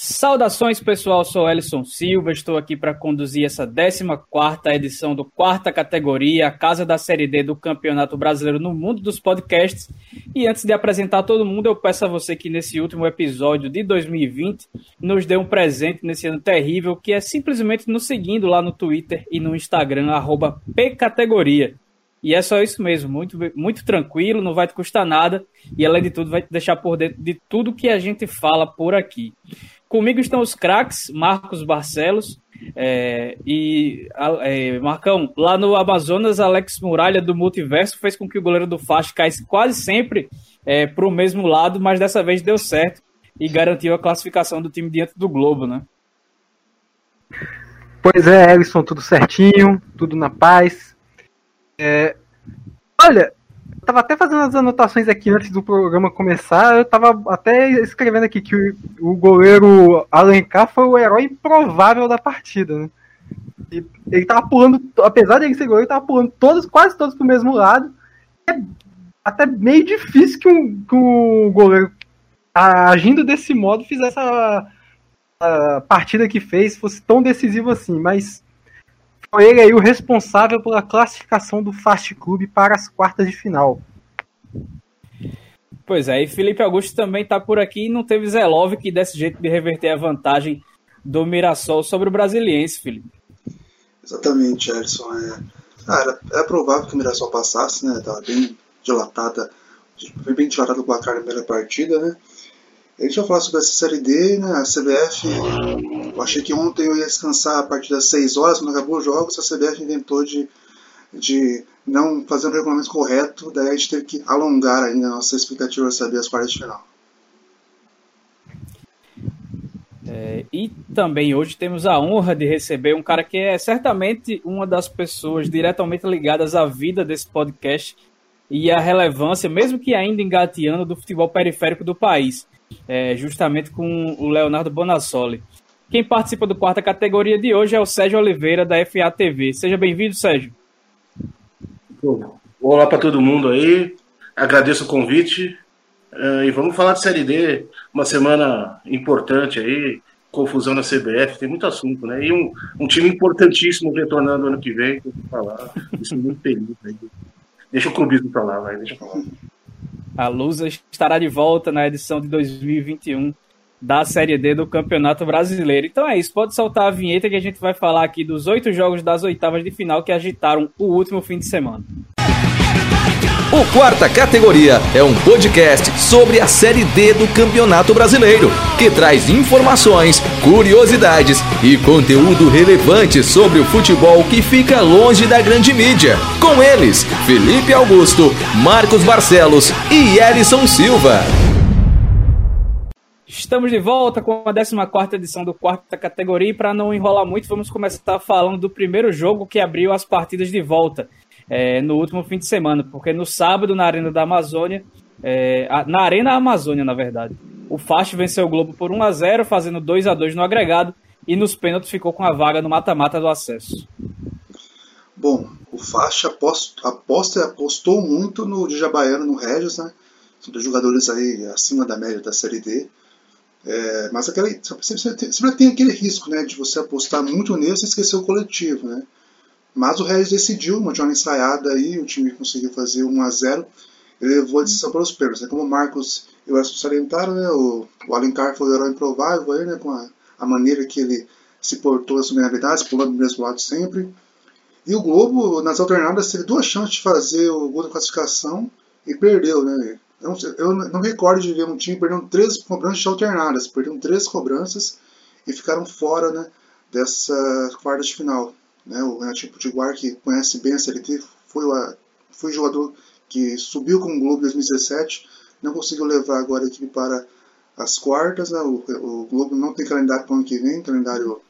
Saudações pessoal, sou Ellison Silva, estou aqui para conduzir essa 14ª edição do quarta categoria, a casa da Série D do Campeonato Brasileiro no mundo dos podcasts. E antes de apresentar todo mundo, eu peço a você que nesse último episódio de 2020 nos dê um presente nesse ano terrível, que é simplesmente nos seguindo lá no Twitter e no Instagram, pcategoria. E é só isso mesmo, muito, muito tranquilo, não vai te custar nada e além de tudo vai te deixar por dentro de tudo que a gente fala por aqui. Comigo estão os craques, Marcos Barcelos é, e é, Marcão, lá no Amazonas, Alex Muralha do Multiverso fez com que o goleiro do Fast caísse quase sempre é, para o mesmo lado, mas dessa vez deu certo e garantiu a classificação do time diante do Globo, né? Pois é, Ellison, tudo certinho, tudo na paz. É, olha, tava até fazendo as anotações aqui antes do programa começar. Eu tava até escrevendo aqui que o, goleiro Alencar foi o herói improvável da partida, né? E ele tava pulando, apesar de ele ser goleiro, ele tava pulando todos, quase todos pro mesmo lado. É até meio difícil que um, um goleiro agindo desse modo fizesse a, a partida que fez fosse tão decisivo assim, mas ele aí o responsável pela classificação do Fast Club para as quartas de final. Pois é, e Felipe Augusto também está por aqui e não teve Zelov que desse jeito de reverter a vantagem do Mirassol sobre o Brasiliense, Felipe. Exatamente, Ellison. É, é provável que o Mirassol passasse, né? Tava bem dilatada, foi bem dilatado o placar na primeira partida, né? A gente vai falar sobre essa série D, né? A CBF. Eu achei que ontem eu ia descansar a partir das 6 horas, quando acabou os jogos, a CBF inventou de, de não fazer o um regulamento correto, daí a gente teve que alongar ainda a nossa expectativa de saber as quartas de final. É, e também hoje temos a honra de receber um cara que é certamente uma das pessoas diretamente ligadas à vida desse podcast e à relevância, mesmo que ainda engateando, do futebol periférico do país é, justamente com o Leonardo Bonassoli. Quem participa do quarta categoria de hoje é o Sérgio Oliveira, da FATV. Seja bem-vindo, Sérgio. Olá para todo mundo aí, agradeço o convite uh, e vamos falar de Série D, uma semana importante aí, confusão na CBF, tem muito assunto, né? E um, um time importantíssimo retornando ano que vem, que eu vou falar, isso é muito feliz. Deixa o clubismo para lá, vai, deixa eu falar. A Lusa estará de volta na edição de 2021 da Série D do Campeonato Brasileiro. Então é isso, pode soltar a vinheta que a gente vai falar aqui dos oito jogos das oitavas de final que agitaram o último fim de semana. O Quarta Categoria é um podcast sobre a Série D do Campeonato Brasileiro, que traz informações, curiosidades e conteúdo relevante sobre o futebol que fica longe da grande mídia. Com eles, Felipe Augusto, Marcos Barcelos e Elison Silva. Estamos de volta com a 14 edição do Quarta Categoria e para não enrolar muito, vamos começar falando do primeiro jogo que abriu as partidas de volta é, no último fim de semana, porque no sábado, na Arena da Amazônia, é, na Arena Amazônia, na verdade, o Fast venceu o Globo por 1 a 0 fazendo 2 a 2 no agregado, e nos pênaltis ficou com a vaga no mata-mata do acesso. Bom, o Fast aposta, aposta apostou muito no Djabaiano, no Regis, né? São dois jogadores aí acima da média da Série D. É, mas aquele, sempre, sempre, tem aquele risco né, de você apostar muito neles e esquecer o coletivo. Né? Mas o Regis decidiu, uma jornada ensaiada aí, o time conseguiu fazer 1 a 0 ele levou a decisão para os pênaltis. Né? Como o Marcos e o Edson salientaram, né? o, o Alencar foi o herói improvável aí, né? com a, a maneira que ele se portou as vulnerabilidades, pulando do mesmo lado sempre. E o Globo, nas alternadas, teve duas chances de fazer o gol da classificação e perdeu. Né? Eu, não, eu não recordo de ver um time perdendo três cobranças de alternadas, perderam três cobranças e ficaram fora né, dessa quarta de final. Né? O Renatinho Potiguar, que conhece bem a CLT, foi, o, foi jogador que subiu com o Globo em 2017, não conseguiu levar agora a equipe para as quartas. Né? O, o Globo não tem calendário para o ano que vem, calendário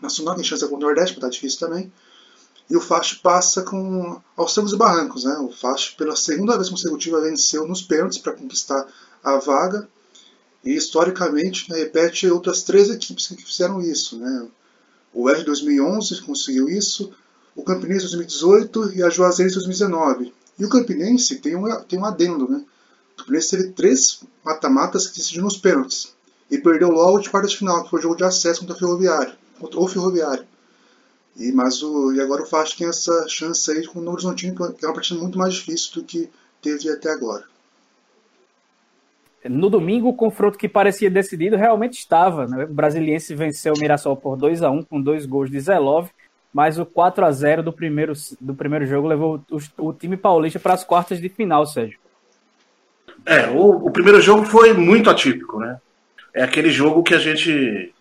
nacional, tem chance contra o Nordeste, mas está difícil também. E o Fast passa com aos e barrancos. Né? O Fast, pela segunda vez consecutiva, venceu nos pênaltis para conquistar a vaga. E historicamente né, repete outras três equipes que fizeram isso. Né? O R 2011 conseguiu isso, o Campinense 2018 e a Juazeirense 2019. E o Campinense tem um, tem um adendo, né? O Campinense teve três mata-matas que decidiram nos pênaltis. e perdeu logo de quarta de final, que foi o jogo de acesso contra o Ferroviário, contra o Ferroviário. E, mas o, e agora o Fast tem essa chance aí com o Novo Horizontino, que é uma partida muito mais difícil do que teve até agora. No domingo, o confronto que parecia decidido realmente estava. Né? O Brasiliense venceu o Mirassol por 2 a 1 com dois gols de Zelov, mas o 4 a 0 do primeiro, do primeiro jogo levou o, o time paulista para as quartas de final, Sérgio. É, o, o, primeiro jogo foi muito atípico, né? É aquele jogo que a gente.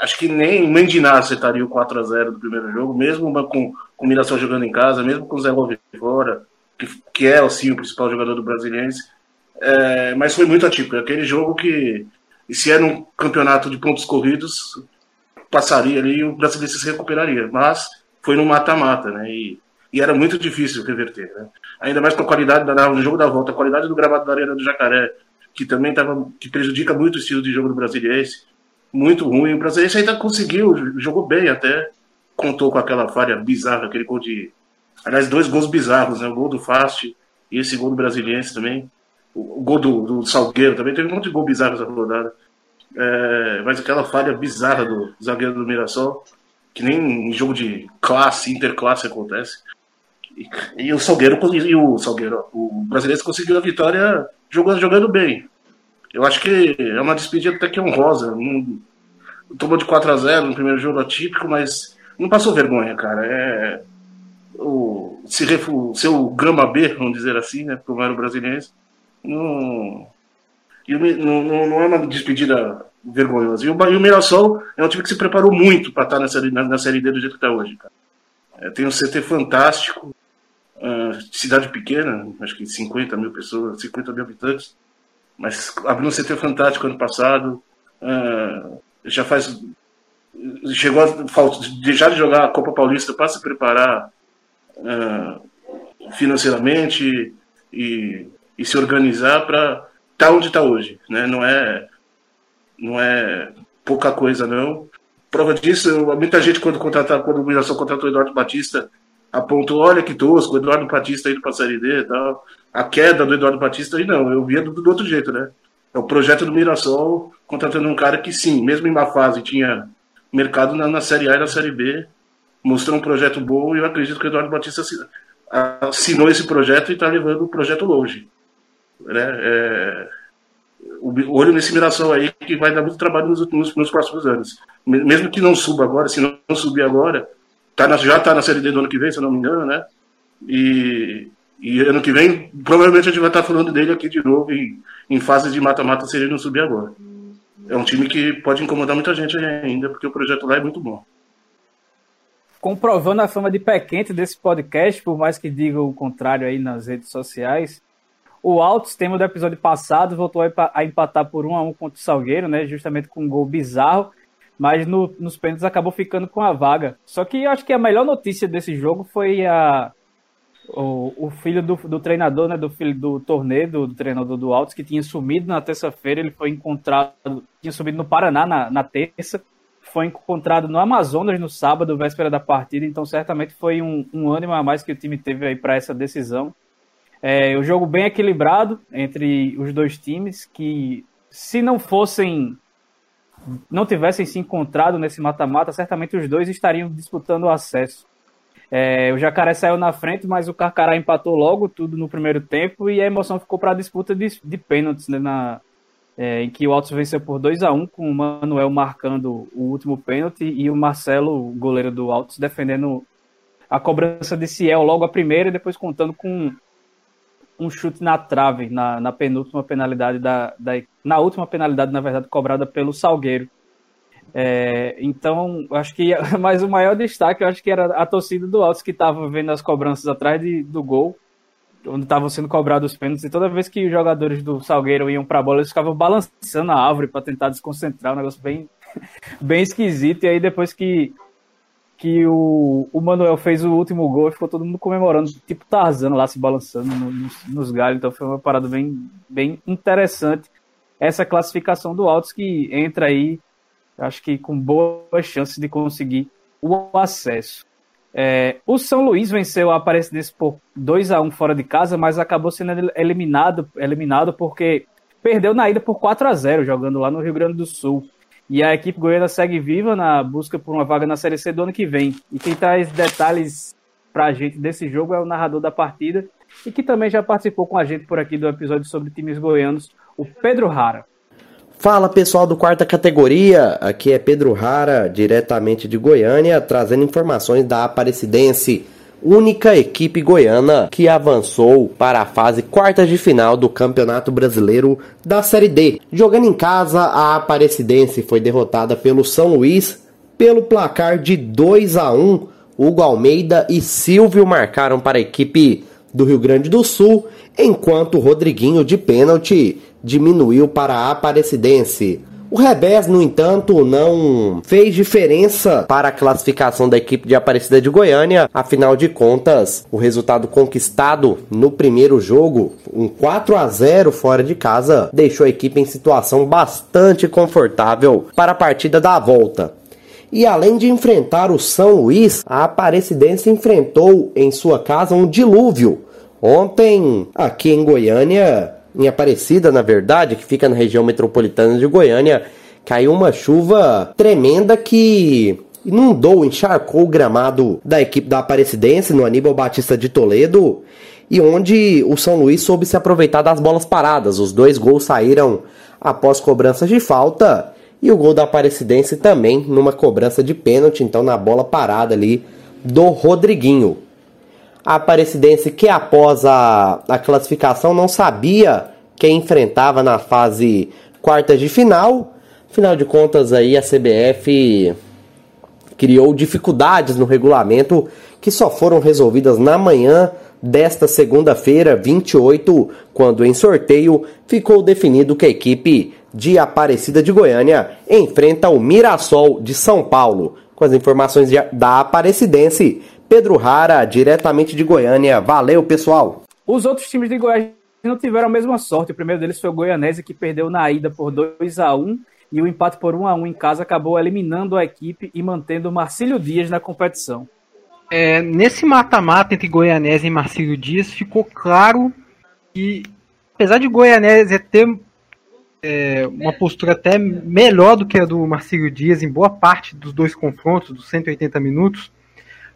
Acho que nem Mendinar aceitaria o 4 a 0 do primeiro jogo, mesmo com, com o Mirassol jogando em casa, mesmo com o Zé Love fora, que, que é assim, o principal jogador do Brasiliense é, mas foi muito atípico. Aquele jogo que, se era um campeonato de pontos corridos, passaria ali e o brasileiro se recuperaria. Mas foi no mata-mata, né? E, e, era muito difícil reverter. Né? Ainda mais com a qualidade da, no jogo da volta, a qualidade do gravado da Arena do Jacaré, que também tava, que prejudica muito o estilo de jogo do brasiliense. Muito ruim. O brasileiro ainda conseguiu, jogou bem até. Contou com aquela falha bizarra, aquele gol de. Aliás, dois gols bizarros, né? O gol do Fast e esse gol do Brasiliense também o, gol do, do, Salgueiro também, teve um monte de gol bizarro essa rodada. É, mas aquela falha bizarra do zagueiro do Mirassol, que nem em jogo de classe, interclasse acontece. E, e o Salgueiro e o Salgueiro, o brasileiro conseguiu a vitória jogando, jogando bem. Eu acho que é uma despedida até que honrosa. Um, tomou de 4 a 0 no primeiro jogo atípico, mas não passou vergonha, cara. É, o, se refu, seu Gama B, vamos dizer assim, né, como era o brasileiro, não, não, não, é uma despedida vergonhosa. E o, e o Mirassol é um time que se preparou muito para estar nessa, na, na Série D do jeito que está hoje. Cara. É, tem um CT fantástico, uh, cidade pequena, acho que 50 mil pessoas, 50 mil habitantes, mas abriu um CT fantástico ano passado. Uh, já faz. Chegou a deixar de jogar a Copa Paulista para se preparar uh, financeiramente e e se organizar para estar tá onde está hoje, né? Não é não é pouca coisa não. Prova disso, muita gente quando contratar, quando o Mirassol contratou o Eduardo Batista, apontou, olha que tosco, o Eduardo Batista indo para a Série D e tal. A queda do Eduardo Batista aí não, eu via do, do outro jeito, né? É o projeto do Mirassol contratando um cara que sim, mesmo em uma fase tinha mercado na, na Série A e na Série B, mostrou um projeto bom e eu acredito que o Eduardo Batista assinou esse projeto e está levando o projeto longe. Né? É, olho nesse Mirassol aí que vai dar muito trabalho nos, nos, nos, próximos anos. Mesmo que não suba agora, se não, subir agora, tá na, já está na Série D do ano que vem, se eu não me engano, né? E, e ano que vem, provavelmente a gente vai estar tá falando dele aqui de novo em, em fase de mata-mata se ele não subir agora. É um time que pode incomodar muita gente ainda, porque o projeto lá é muito bom. Comprovando a fama de pé quente desse podcast, por mais que digam o contrário aí nas redes sociais, o Altos, tema do episódio passado, voltou a empatar por 1 a 1 contra o Salgueiro, né? Justamente com um gol bizarro, mas no, nos pênaltis acabou ficando com a vaga. Só que eu acho que a melhor notícia desse jogo foi a o, o filho do, do, treinador, né, do filho do torneio, do, do treinador do Altos, que tinha sumido na terça-feira, ele foi encontrado, tinha sumido no Paraná na, na terça, foi encontrado no Amazonas no sábado, véspera da partida, então certamente foi um, um ânimo a mais que o time teve aí para essa decisão. É, um jogo bem equilibrado entre os dois times, que se não fossem, não tivessem se encontrado nesse mata-mata, certamente os dois estariam disputando o acesso. É, o Jacaré saiu na frente, mas o Carcará empatou logo tudo no primeiro tempo e a emoção ficou para a disputa de, de pênaltis, né, na, é, em que o Altos venceu por 2 a 1 com o Manuel marcando o último pênalti e o Marcelo, goleiro do Altos, defendendo a cobrança de Ciel logo a primeira e depois contando com um chute na trave na, na penúltima penalidade da, da, na última penalidade na verdade cobrada pelo Salgueiro. É, então acho que mais o maior destaque eu acho que era a torcida do Altos que estava vendo as cobranças atrás de, do gol onde estavam sendo cobrados os pênaltis e toda vez que os jogadores do Salgueiro iam para a bola eles ficavam balançando a árvore para tentar desconcentrar um negócio bem bem esquisito e aí depois que que o, o Manuel fez o último gol e ficou todo mundo comemorando, tipo Tarzan lá se balançando no, nos, nos, galhos. Então foi uma parada bem, bem interessante. Essa classificação do Altos que entra aí, acho que com boas chances de conseguir o acesso. É, o São Luís venceu a Aparecidense por 2 a 1 fora de casa, mas acabou sendo eliminado, eliminado porque perdeu na ida por 4 a 0 jogando lá no Rio Grande do Sul. E a equipe goiana segue viva na busca por uma vaga na Série C do ano que vem. E quem traz detalhes para a gente desse jogo é o narrador da partida e que também já participou com a gente por aqui do episódio sobre times goianos, o Pedro Rara. Fala pessoal do quarta categoria, aqui é Pedro Rara, diretamente de Goiânia, trazendo informações da Aparecidense única equipe goiana que avançou para a fase quartas de final do Campeonato Brasileiro da Série D. Jogando em casa, a Aparecidense foi derrotada pelo São Luís pelo placar de 2 a 1. Hugo Almeida e Silvio marcaram para a equipe do Rio Grande do Sul, enquanto Rodriguinho de pênalti diminuiu para a Aparecidense. O revés, no entanto, não fez diferença para a classificação da equipe de Aparecida de Goiânia. Afinal de contas, o resultado conquistado no primeiro jogo, um 4 a 0 fora de casa, deixou a equipe em situação bastante confortável para a partida da volta. E além de enfrentar o São Luís, a Aparecidense enfrentou em sua casa um dilúvio. Ontem, aqui em Goiânia, em Aparecida, na verdade, que fica na região metropolitana de Goiânia, caiu uma chuva tremenda que inundou, encharcou o gramado da equipe da Aparecidense no Aníbal Batista de Toledo e onde o São Luís soube se aproveitar das bolas paradas. Os dois gols saíram após cobranças de falta e o gol da Aparecidense também numa cobrança de pênalti, então na bola parada ali do Rodriguinho. A Aparecidense, que após a, a classificação não sabia quem enfrentava na fase quartas de final. Afinal de contas, aí a CBF criou dificuldades no regulamento que só foram resolvidas na manhã desta segunda-feira, 28, quando em sorteio ficou definido que a equipe de Aparecida de Goiânia enfrenta o Mirassol de São Paulo. Com as informações da Aparecidense, Pedro Rara, diretamente de Goiânia. Valeu, pessoal! Os outros times de Goiás não tiveram a mesma sorte. O primeiro deles foi o Goianese, que perdeu na ida por 2 a 1 e o empate por 1 a 1 em casa acabou eliminando a equipe e mantendo o Marcílio Dias na competição. É, nesse mata-mata entre Goianese e Marcílio Dias, ficou claro que, apesar de Goianese ter é, uma postura até melhor do que a do Marcílio Dias em boa parte dos dois confrontos, dos 180 minutos,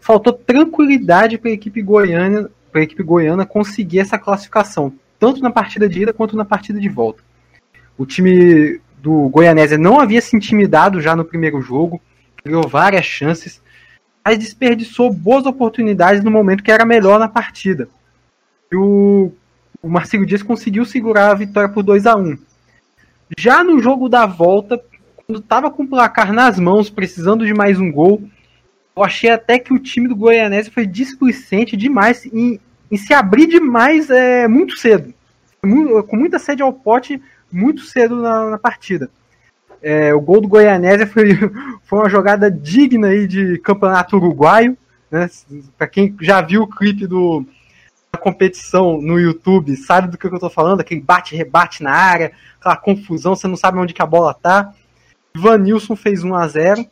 faltou tranquilidade para a equipe goiana, para a equipe goiana conseguir essa classificação, tanto na partida de ida quanto na partida de volta. O time do Goianésia não havia se intimidado já no primeiro jogo, criou várias chances, mas desperdiçou boas oportunidades no momento que era melhor na partida. E o, o Marcelo Dias conseguiu segurar a vitória por 2 a 1 Já no jogo da volta, quando estava com o placar nas mãos, precisando de mais um gol, eu achei até que o time do Goianese foi displicente demais em, em se abrir demais é, muito cedo. com muita sede ao pote, muito cedo na, na partida. É, o gol do Goianésia foi, foi uma jogada digna aí de campeonato uruguaio. Né? Para quem já viu o clipe do, da competição no YouTube, sabe do que eu estou falando, aquele bate-rebate na área, aquela confusão, você não sabe onde que a bola tá. Vanilson fez 1 a 0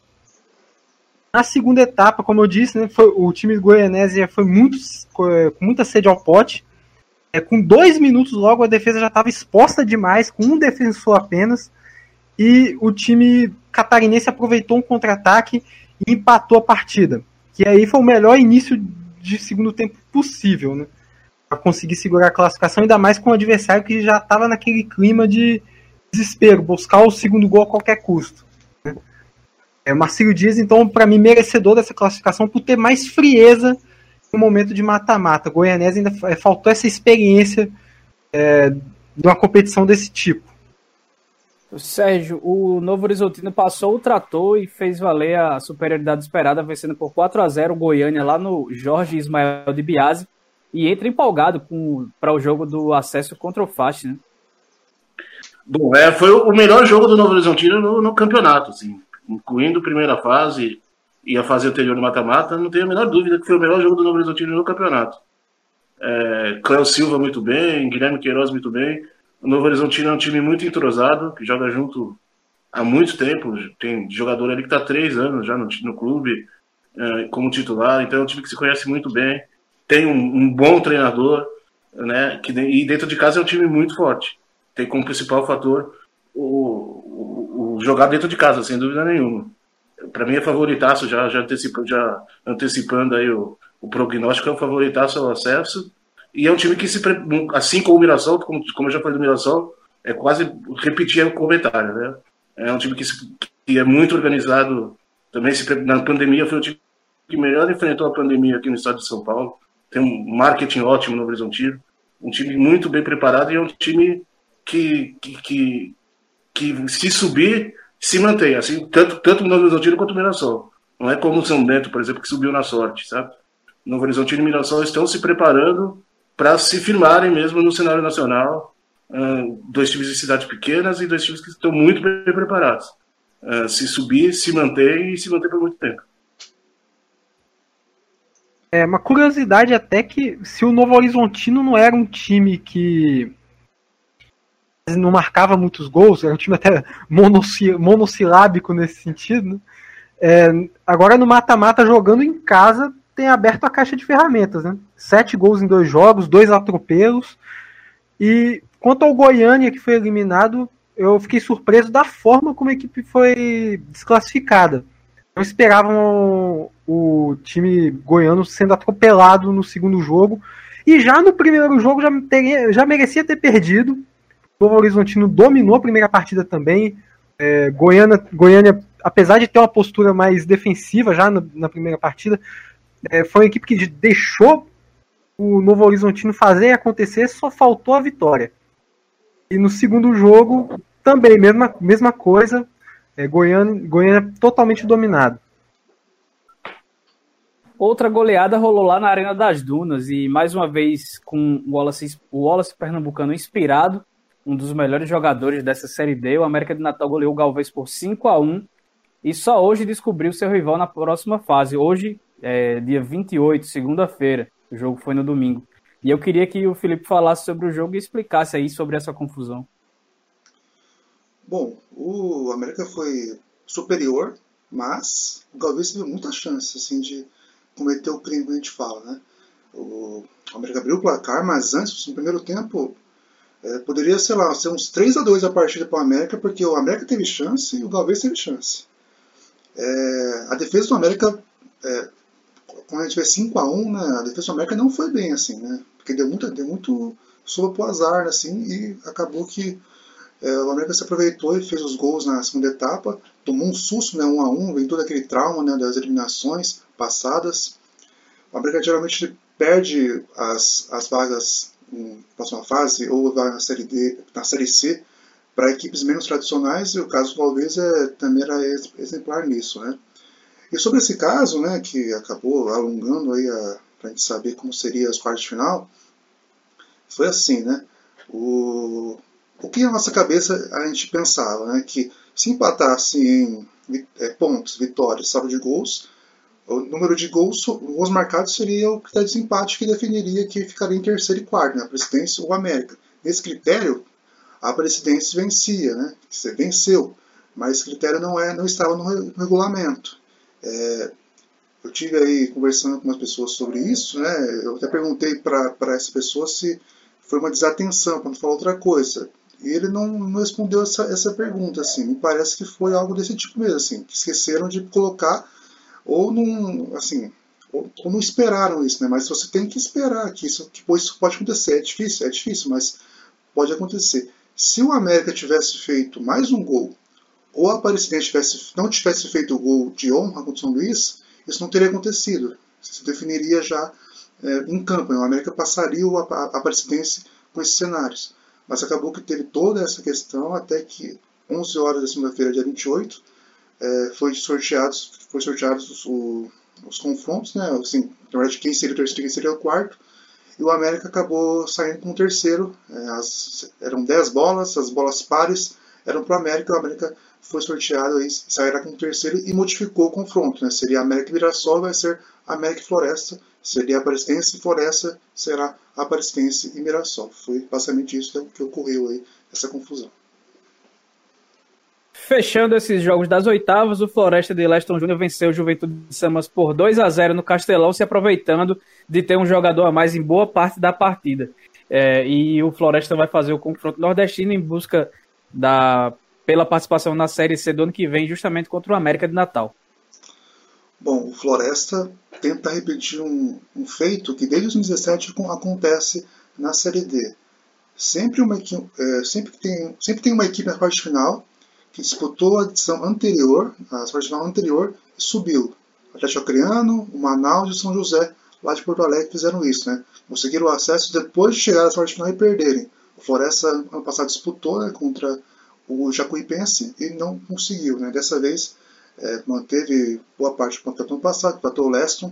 na segunda etapa, como eu disse, né, foi, o time do Goianésia foi muito, com muita sede ao pote. É, com dois minutos logo a defesa já estava exposta demais, com um defensor apenas. E o time catarinense aproveitou um contra-ataque e empatou a partida. Que aí foi o melhor início de segundo tempo possível, né? Para conseguir segurar a classificação, ainda mais com o adversário que já estava naquele clima de desespero, buscar o segundo gol a qualquer custo. É, Marcelo Dias, então, para mim, merecedor dessa classificação por ter mais frieza no momento de mata-mata. Goianese ainda faltou essa experiência é, de uma competição desse tipo. Sérgio, o Novo Horizontino passou o trator e fez valer a superioridade esperada, vencendo por 4 a 0 o Goiânia lá no Jorge Ismael de Biase e entra empolgado para o jogo do acesso contra o Fast, né? Bom, é, foi o melhor jogo do Novo Horizontino no, no campeonato, assim incluindo a primeira fase e a fase anterior do mata-mata, não tenho a menor dúvida que foi o melhor jogo do Novo Horizontino no campeonato. É, Cléo Silva muito bem, Guilherme Queiroz muito bem. O Novo Horizontino é um time muito entrosado, que joga junto há muito tempo. Tem jogador ali que está três anos já no, no clube é, como titular, então é um time que se conhece muito bem. Tem um, um bom treinador, né? Que, e dentro de casa é um time muito forte. tem como principal fator o jogar dentro de casa, sem dúvida nenhuma. Para mim é favoritaço, já, já, antecipando, já antecipando aí o, o prognóstico, é um favoritaço ao acesso. E é um time que, se, assim como o Mirassol, como, como eu já falei do Mirassol, é quase repetir o comentário, né? É um time que, se, que é muito organizado. Também se, na pandemia foi o time que melhor enfrentou a pandemia aqui no estado de São Paulo. Tem um marketing ótimo no Horizontino. Um time muito bem preparado e é um time que, que, que, que se subir, se mantém. Assim, tanto, tanto no Horizontino quanto no Mirassol. Não é como o São Bento, por exemplo, que subiu na sorte, sabe? No Horizontino e Mirassol estão se preparando para se firmarem mesmo no cenário nacional. Uh, dois times de cidades pequenas e dois times que estão muito bem preparados. Uh, se subir, se manter e se manter por muito tempo. É uma curiosidade até que se o Novo Horizontino não era um time que não marcava muitos gols, era um time até monossilábico nesse sentido, né? é, agora no mata-mata jogando em casa tem aberto a caixa de ferramentas, né? Sete gols em dois jogos, dois atropelos. E quanto ao Goiânia, que foi eliminado, eu fiquei surpreso da forma como a equipe foi desclassificada. Não esperavam o time goiano sendo atropelado no segundo jogo. E já no primeiro jogo já, teria, já merecia ter perdido. Novo Horizontino dominou a primeira partida também. É, Goiânia, Goiânia, apesar de ter uma postura mais defensiva já na, na primeira partida, é, foi uma equipe que deixou o Novo Horizontino fazer acontecer, só faltou a vitória. E no segundo jogo, também, mesma, mesma coisa, é, Goiânia, Goiânia totalmente dominado. Outra goleada rolou lá na Arena das Dunas e mais uma vez com o Wallace, o Wallace Pernambucano inspirado, um dos melhores jogadores dessa Série D, o América de Natal goleou o Galvez por 5 a 1 e só hoje descobriu seu rival na próxima fase. Hoje é, dia 28, segunda-feira. O jogo foi no domingo. E eu queria que o Felipe falasse sobre o jogo e explicasse aí sobre essa confusão. Bom, o América foi superior, mas o Galvez teve muita chance assim, de cometer o crime que a gente fala. Né? O América abriu o placar, mas antes, no primeiro tempo, é, poderia, sei lá, ser uns 3 a 2 a partida para o América, porque o América teve chance e o Galvez teve chance. É, a defesa do América é, quando a gente vê 5x1, né, a defesa do América não foi bem, assim, né? Porque deu muito, deu muito sopa pro azar, assim, e acabou que é, o América se aproveitou e fez os gols na segunda etapa, tomou um susto, né, 1 a 1 vem todo aquele trauma né, das eliminações passadas. O América geralmente perde as, as vagas na próxima fase ou vai na série D, na série C para equipes menos tradicionais e o caso do é, também era exemplar nisso, né? E sobre esse caso, né, que acabou alongando aí para a gente saber como seria as quartas de final, foi assim, né? O, o que na nossa cabeça a gente pensava, né? Que se empatasse em é, pontos, vitórias, saldo de gols, o número de gols, gols marcados seria o critério de desempate que definiria que ficaria em terceiro e quarto, né? A presidência ou a América. Nesse critério, a presidência vencia, né? Você venceu, mas esse critério não, é, não estava no regulamento. É, eu tive aí conversando com umas pessoas sobre isso, né? Eu até perguntei para essa pessoa se foi uma desatenção quando falou outra coisa. E ele não, não respondeu essa, essa pergunta, assim. Me parece que foi algo desse tipo mesmo, assim. Que esqueceram de colocar ou não, assim, ou, não esperaram isso, né? Mas você tem que esperar que isso, que isso pode acontecer. É difícil, é difícil, mas pode acontecer. Se o América tivesse feito mais um gol ou a Aparecidense tivesse, não tivesse feito o gol de honra contra o São Luís, isso não teria acontecido. Se definiria já é, em campo. Né? O América passaria o Aparecidense com esses cenários. Mas acabou que teve toda essa questão até que 11 horas da segunda-feira, dia 28, é, foi sorteados, foi sorteados os, os confrontos, né? Assim, na verdade, quem seria o terceiro e quem seria o quarto. E o América acabou saindo com o terceiro. É, as, eram 10 bolas, as bolas pares eram para o América. O América foi sorteado e sairá com o terceiro e modificou o confronto. Né? Seria América e Mirassol, vai ser América e Floresta. Seria Aparecidense e Floresta, será Aparecidense e Mirassol. Foi basicamente isso que ocorreu aí, essa confusão. Fechando esses jogos das oitavas, o Floresta de Leston Júnior venceu o Juventude de Samas por 2 a 0 no Castelão, se aproveitando de ter um jogador a mais em boa parte da partida. É, e o Floresta vai fazer o confronto nordestino em busca da pela participação na Série C do ano que vem, justamente contra o América de Natal. Bom, o Floresta tenta repetir um, um feito que desde 2017 acontece na Série D. Sempre, uma, é, sempre, tem, sempre tem uma equipe na parte final que disputou a edição anterior, a parte final anterior, e subiu. O Atlético Acreano, o Manaus e o São José, lá de Porto Alegre, fizeram isso. Né? Conseguiram o acesso depois de chegar à parte final e perderem. O Floresta, ano passado, disputou né, contra o Jacuipense e não conseguiu. Né? Dessa vez, é, manteve boa parte do campeonato ano passado, tratou o Leston.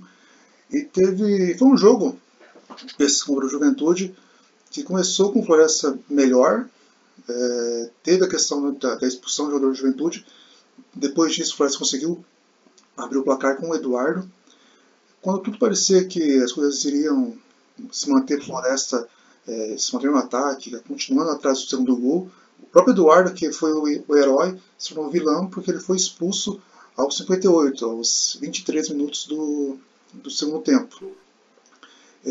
E teve. Foi um jogo, esse contra o Juventude, que começou com Floresta melhor, é, teve a questão da, da, expulsão do jogador de juventude. Depois disso, o Floresta conseguiu abrir o placar com o Eduardo. Quando tudo parecia que as coisas iriam se manter Floresta, é, se manter no ataque, continuando atrás do segundo gol, o próprio Eduardo, que foi o, o herói, se tornou vilão porque ele foi expulso aos 58, aos 23 minutos do, do segundo tempo.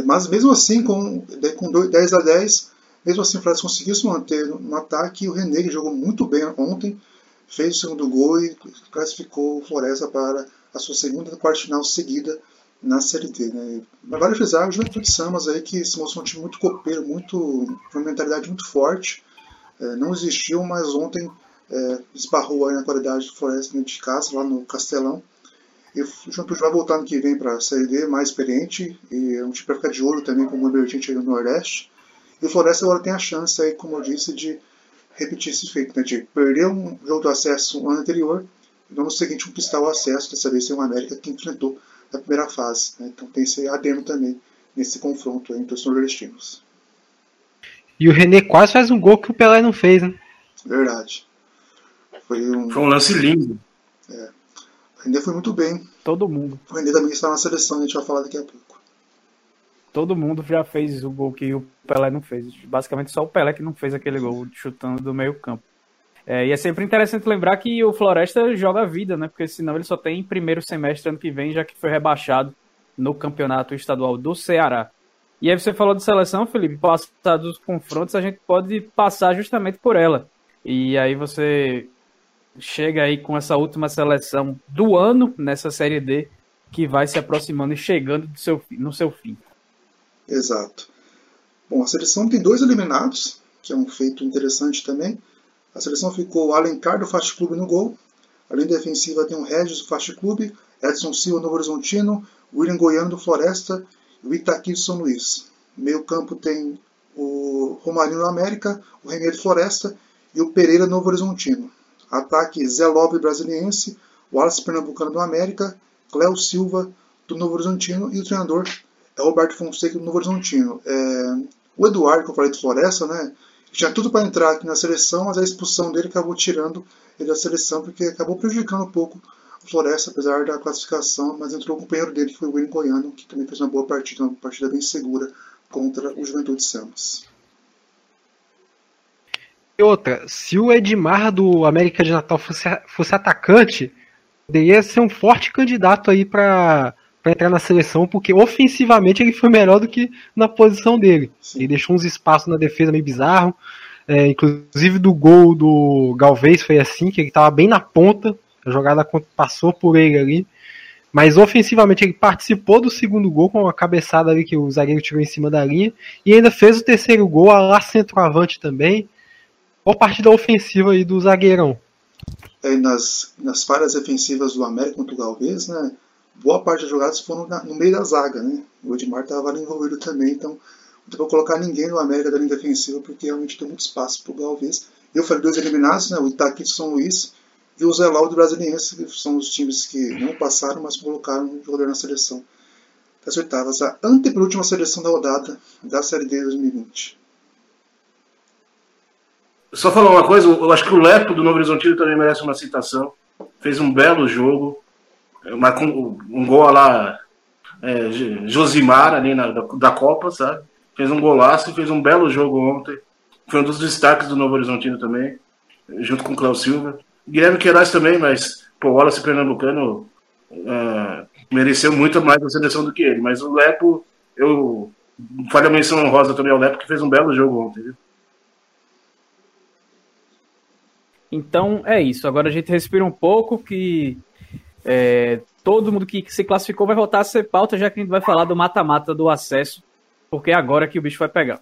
Mas mesmo assim, com, com 10 a 10, mesmo assim o Flamengo conseguiu se manter no ataque e o René, que jogou muito bem ontem, fez o segundo gol e classificou o Floresta para a sua segunda quarta final seguida na Série D. Né? Frisar o Juventude Samas aí que se mostrou um time muito copeiro, muito, uma mentalidade muito forte. É, não existiu, mas ontem é, esbarrou aí na qualidade do Floresta de casa, lá no Castelão. E o Juventude vai voltar no que vem para a Série D, mais experiente, e é um time para ficar de olho também como emergente aí no Nordeste. E o Floresta agora tem a chance, aí, como eu disse, de repetir esse feito, né? de perder um jogo do acesso no ano anterior e no ano seguinte conquistar o acesso, dessa vez ser o América que enfrentou na primeira fase. Né? Então tem esse adendo também nesse confronto entre os nordestinos. E o René quase faz um gol que o Pelé não fez, né? Verdade. Foi um, foi um lance lindo. É. O René foi muito bem. Todo mundo. O René também está na seleção, a gente vai falar daqui a pouco todo mundo já fez o gol que o Pelé não fez. Basicamente só o Pelé que não fez aquele gol chutando do meio campo. É, e é sempre interessante lembrar que o Floresta joga a vida, né? Porque senão ele só tem primeiro semestre ano que vem, já que foi rebaixado no campeonato estadual do Ceará. E aí você falou de seleção, Felipe, passados os confrontos, a gente pode passar justamente por ela. E aí você chega aí com essa última seleção do ano nessa Série D, que vai se aproximando e chegando seu, no seu fim. Exato. Bom, a seleção tem dois eliminados, que é um feito interessante também. A seleção ficou Alencar do Fast Clube no gol. A linha defensiva tem o Regis do Fast Clube, Edson Silva do Horizontino, William Goiano do Floresta e o Itaqui do São Luís. Meio campo tem o Romarinho do América, o René do Floresta e o Pereira Novo Horizontino. Ataque Zé Lobre Brasiliense, Wallace Pernambucano do América, Cléo Silva do Novo Horizontino e o treinador é o Roberto Fonseca do Novo Horizontino. É, o Eduardo, que eu falei de Floresta, né? Tinha tudo para entrar aqui na seleção, mas a expulsão dele acabou tirando ele da seleção, porque acabou prejudicando um pouco o Floresta, apesar da classificação, mas entrou o companheiro dele, que foi o William Goiano, que também fez uma boa partida, uma partida bem segura contra o Juventude Santos. E outra, se o Edmar do América de Natal fosse, fosse atacante, poderia ser um forte candidato aí para para entrar na seleção, porque ofensivamente ele foi melhor do que na posição dele. Sim. Ele deixou uns espaços na defesa meio bizarro. É, inclusive do gol do Galvez foi assim, que ele estava bem na ponta, a jogada passou por ele ali. Mas ofensivamente ele participou do segundo gol com uma cabeçada ali que o zagueiro tirou em cima da linha. E ainda fez o terceiro gol a lá centroavante também. Boa partida ofensiva aí do zagueirão. É, nas, nas falhas defensivas do América contra o Galvez, né? Boa parte das jogadas foram na, no meio da zaga, né? O Edmar estava envolvido também, então não para colocar ninguém no América da linha defensiva porque realmente tem muito espaço para o Galvez. Eu falei dois eliminados, né? O Itaqui de São Luís e o Zé Laudo Brasiliense, que são os times que não passaram, mas colocaram um jogador na seleção das oitavas. A antepenúltima seleção da rodada da Série D 2020. Só falar uma coisa, eu acho que o Lepo do Novo Horizontino também merece uma citação. Fez um belo jogo uma, um gol lá é, Josimar ali na, da, da, Copa, sabe? Fez um golaço fez um belo jogo ontem. Foi um dos destaques do Novo Horizontino também, junto com o Cláudio Silva. Guilherme Queiroz também, mas pô, o Wallace Pernambucano uh, mereceu muito mais a seleção do que ele. Mas o Lepo, eu Falha a menção honrosa também ao Lepo, que fez um belo jogo ontem. Viu? Então é isso. Agora a gente respira um pouco que é, todo mundo que se classificou vai voltar a ser pauta, já que a gente vai falar do mata-mata do acesso, porque é agora que o bicho vai pegar.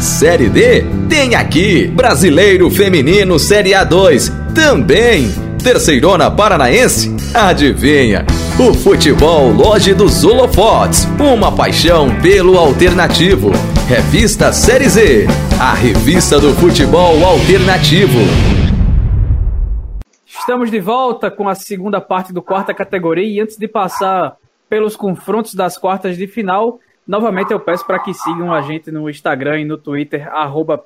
Série D tem aqui Brasileiro Feminino Série A2 também. Terceirona Paranaense? Adivinha? O futebol Loja dos Holofotes, uma paixão pelo alternativo. Revista Série Z, a revista do futebol alternativo. Estamos de volta com a segunda parte do quarta categoria e antes de passar pelos confrontos das quartas de final, Novamente eu peço para que sigam a gente no Instagram e no Twitter,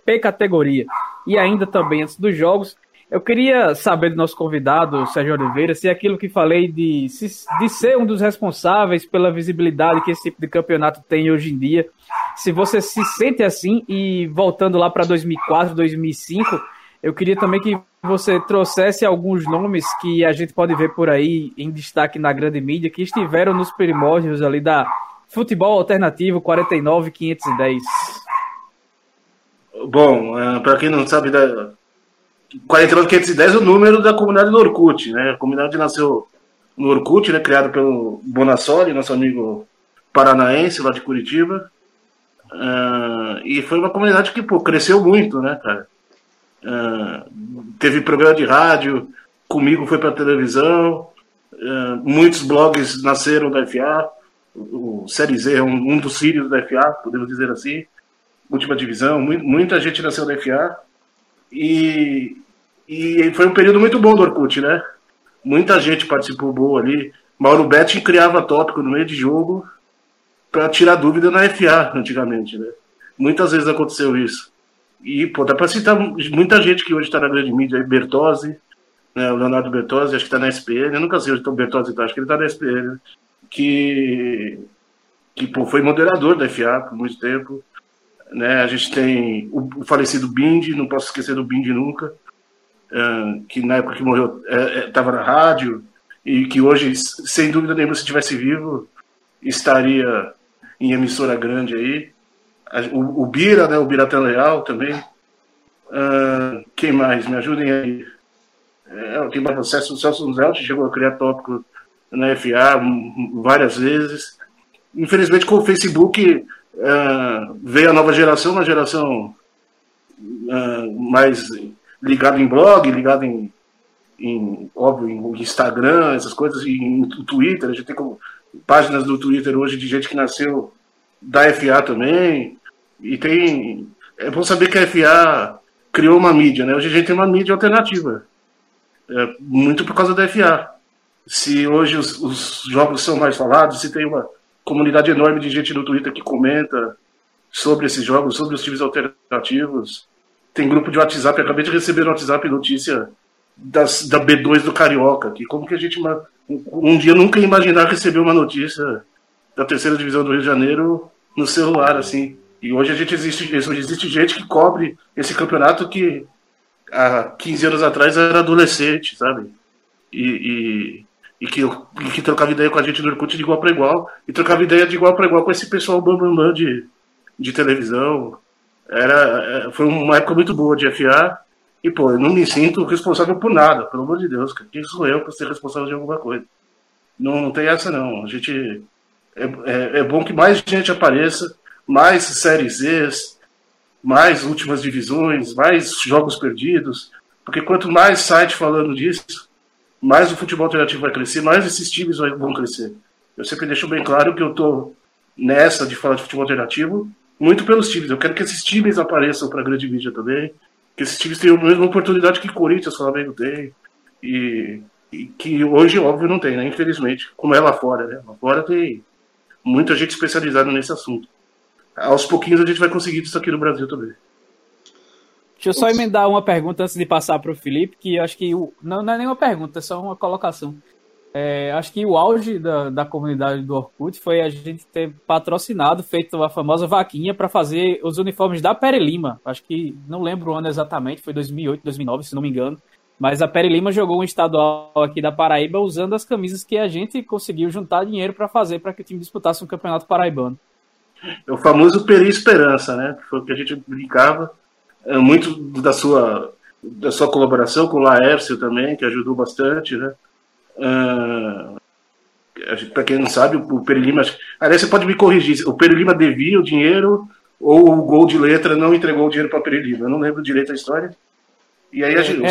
pcategoria. E ainda também, antes dos jogos, eu queria saber do nosso convidado, Sérgio Oliveira, se aquilo que falei de, de ser um dos responsáveis pela visibilidade que esse tipo de campeonato tem hoje em dia, se você se sente assim e voltando lá para 2004, 2005, eu queria também que você trouxesse alguns nomes que a gente pode ver por aí em destaque na grande mídia, que estiveram nos primórdios ali da Futebol Alternativo 49510. Bom, é, para quem não sabe, da 49510 é o número da comunidade Norcute, né? A comunidade nasceu no Orkut, né? Criado pelo Bonassoli, nosso amigo paranaense lá de Curitiba. Uh, e foi uma comunidade que pô, cresceu muito, né, cara? Uh, teve programa de rádio, comigo foi para televisão, uh, muitos blogs nasceram da FA o Série Z é um, um dos filhos da FA, podemos dizer assim, última divisão, muita gente nasceu da FA e, e foi um período muito bom do Orkut, né? Muita gente participou boa ali. Mauro Betti criava tópico no meio de jogo para tirar dúvida na FA antigamente, né? Muitas vezes aconteceu isso. E, pô, dá para citar muita gente que hoje está na grande mídia Bertozzi, né, o Leonardo Bertozzi, acho que está na SPN, eu nunca sei onde o Bertozzi está, acho que ele está na SPN, né? Que, que pô, foi moderador da FA por muito tempo. Né? A gente tem o, o falecido Bindi, não posso esquecer do Bindi nunca, uh, que na época que morreu estava é, é, na rádio e que hoje, sem dúvida nenhuma, se tivesse vivo, estaria em emissora grande aí. O, o Bira, né? O Bira Leal também. Uh, quem mais? Me ajudem aí. É, quem mais? O Celso, Celso Zelt chegou a criar tópico na FA várias vezes. Infelizmente, com o Facebook uh, veio a nova geração, uma geração uh, mais ligada em blog, ligada em, em, óbvio, em Instagram, essas coisas, e em Twitter. A gente tem páginas do Twitter hoje de gente que nasceu da FA também. E tem. É bom saber que a FA criou uma mídia, né? Hoje a gente tem uma mídia alternativa. É, muito por causa da FA se hoje os, os, jogos são mais falados, se tem uma comunidade enorme de gente no Twitter que comenta sobre esses jogos, sobre os times alternativos. Tem grupo de WhatsApp, acabei de receber no WhatsApp notícia das, da B2 do Carioca, que como que a gente um, um dia nunca ia imaginar receber uma notícia da terceira divisão do Rio de Janeiro no celular, assim. E hoje a gente existe, existe gente que cobre esse campeonato que há 15 anos atrás era adolescente, sabe? E, e que, e que trocava ideia com a gente no Orkut de igual para igual, e trocava ideia de igual para igual com esse pessoal bambambam de, de televisão. Era, é, foi uma época muito boa de FA, e pô, eu não me sinto responsável por nada, pelo amor de Deus, quem sou eu para ser responsável de alguma coisa? Não, não tem essa não, a gente... É, é, é bom que mais gente apareça, mais séries Z, mais últimas divisões, mais jogos perdidos, porque quanto mais site falando disso, mais o futebol alternativo vai crescer, mais esses times vão crescer. Eu sempre deixo bem claro que eu estou nessa de falar de futebol alternativo muito pelos times. Eu quero que esses times apareçam para a grande mídia também, que esses times tenham a mesma oportunidade que Corinthians, Flamengo tem, e, e, que hoje, óbvio, não tem, né? Infelizmente, como é lá fora, né? Lá fora tem muita gente especializada nesse assunto. Aos pouquinhos a gente vai conseguir isso aqui no Brasil também. Deixa eu só emendar uma pergunta antes de passar para o Felipe, que acho que o, não, não é nenhuma pergunta, é só uma colocação. É, acho que o auge da, da comunidade do Orkut foi a gente ter patrocinado, feito a famosa vaquinha para fazer os uniformes da Pere Lima. Acho que não lembro o ano exatamente, foi 2008, 2009, se não me engano. Mas a Pere Lima jogou um estadual aqui da Paraíba usando as camisas que a gente conseguiu juntar dinheiro para fazer para que o time disputasse um campeonato paraibano. É o famoso Peri Esperança, né? Foi o que a gente brincava muito da sua, da sua colaboração com o Laércio também, que ajudou bastante, né? Uh, para quem não sabe, o Peri Lima. Aliás, você pode me corrigir. O Peri Lima devia o dinheiro ou o gol de letra não entregou o dinheiro para o Peri Lima? Eu não lembro direito a história. E aí a gente.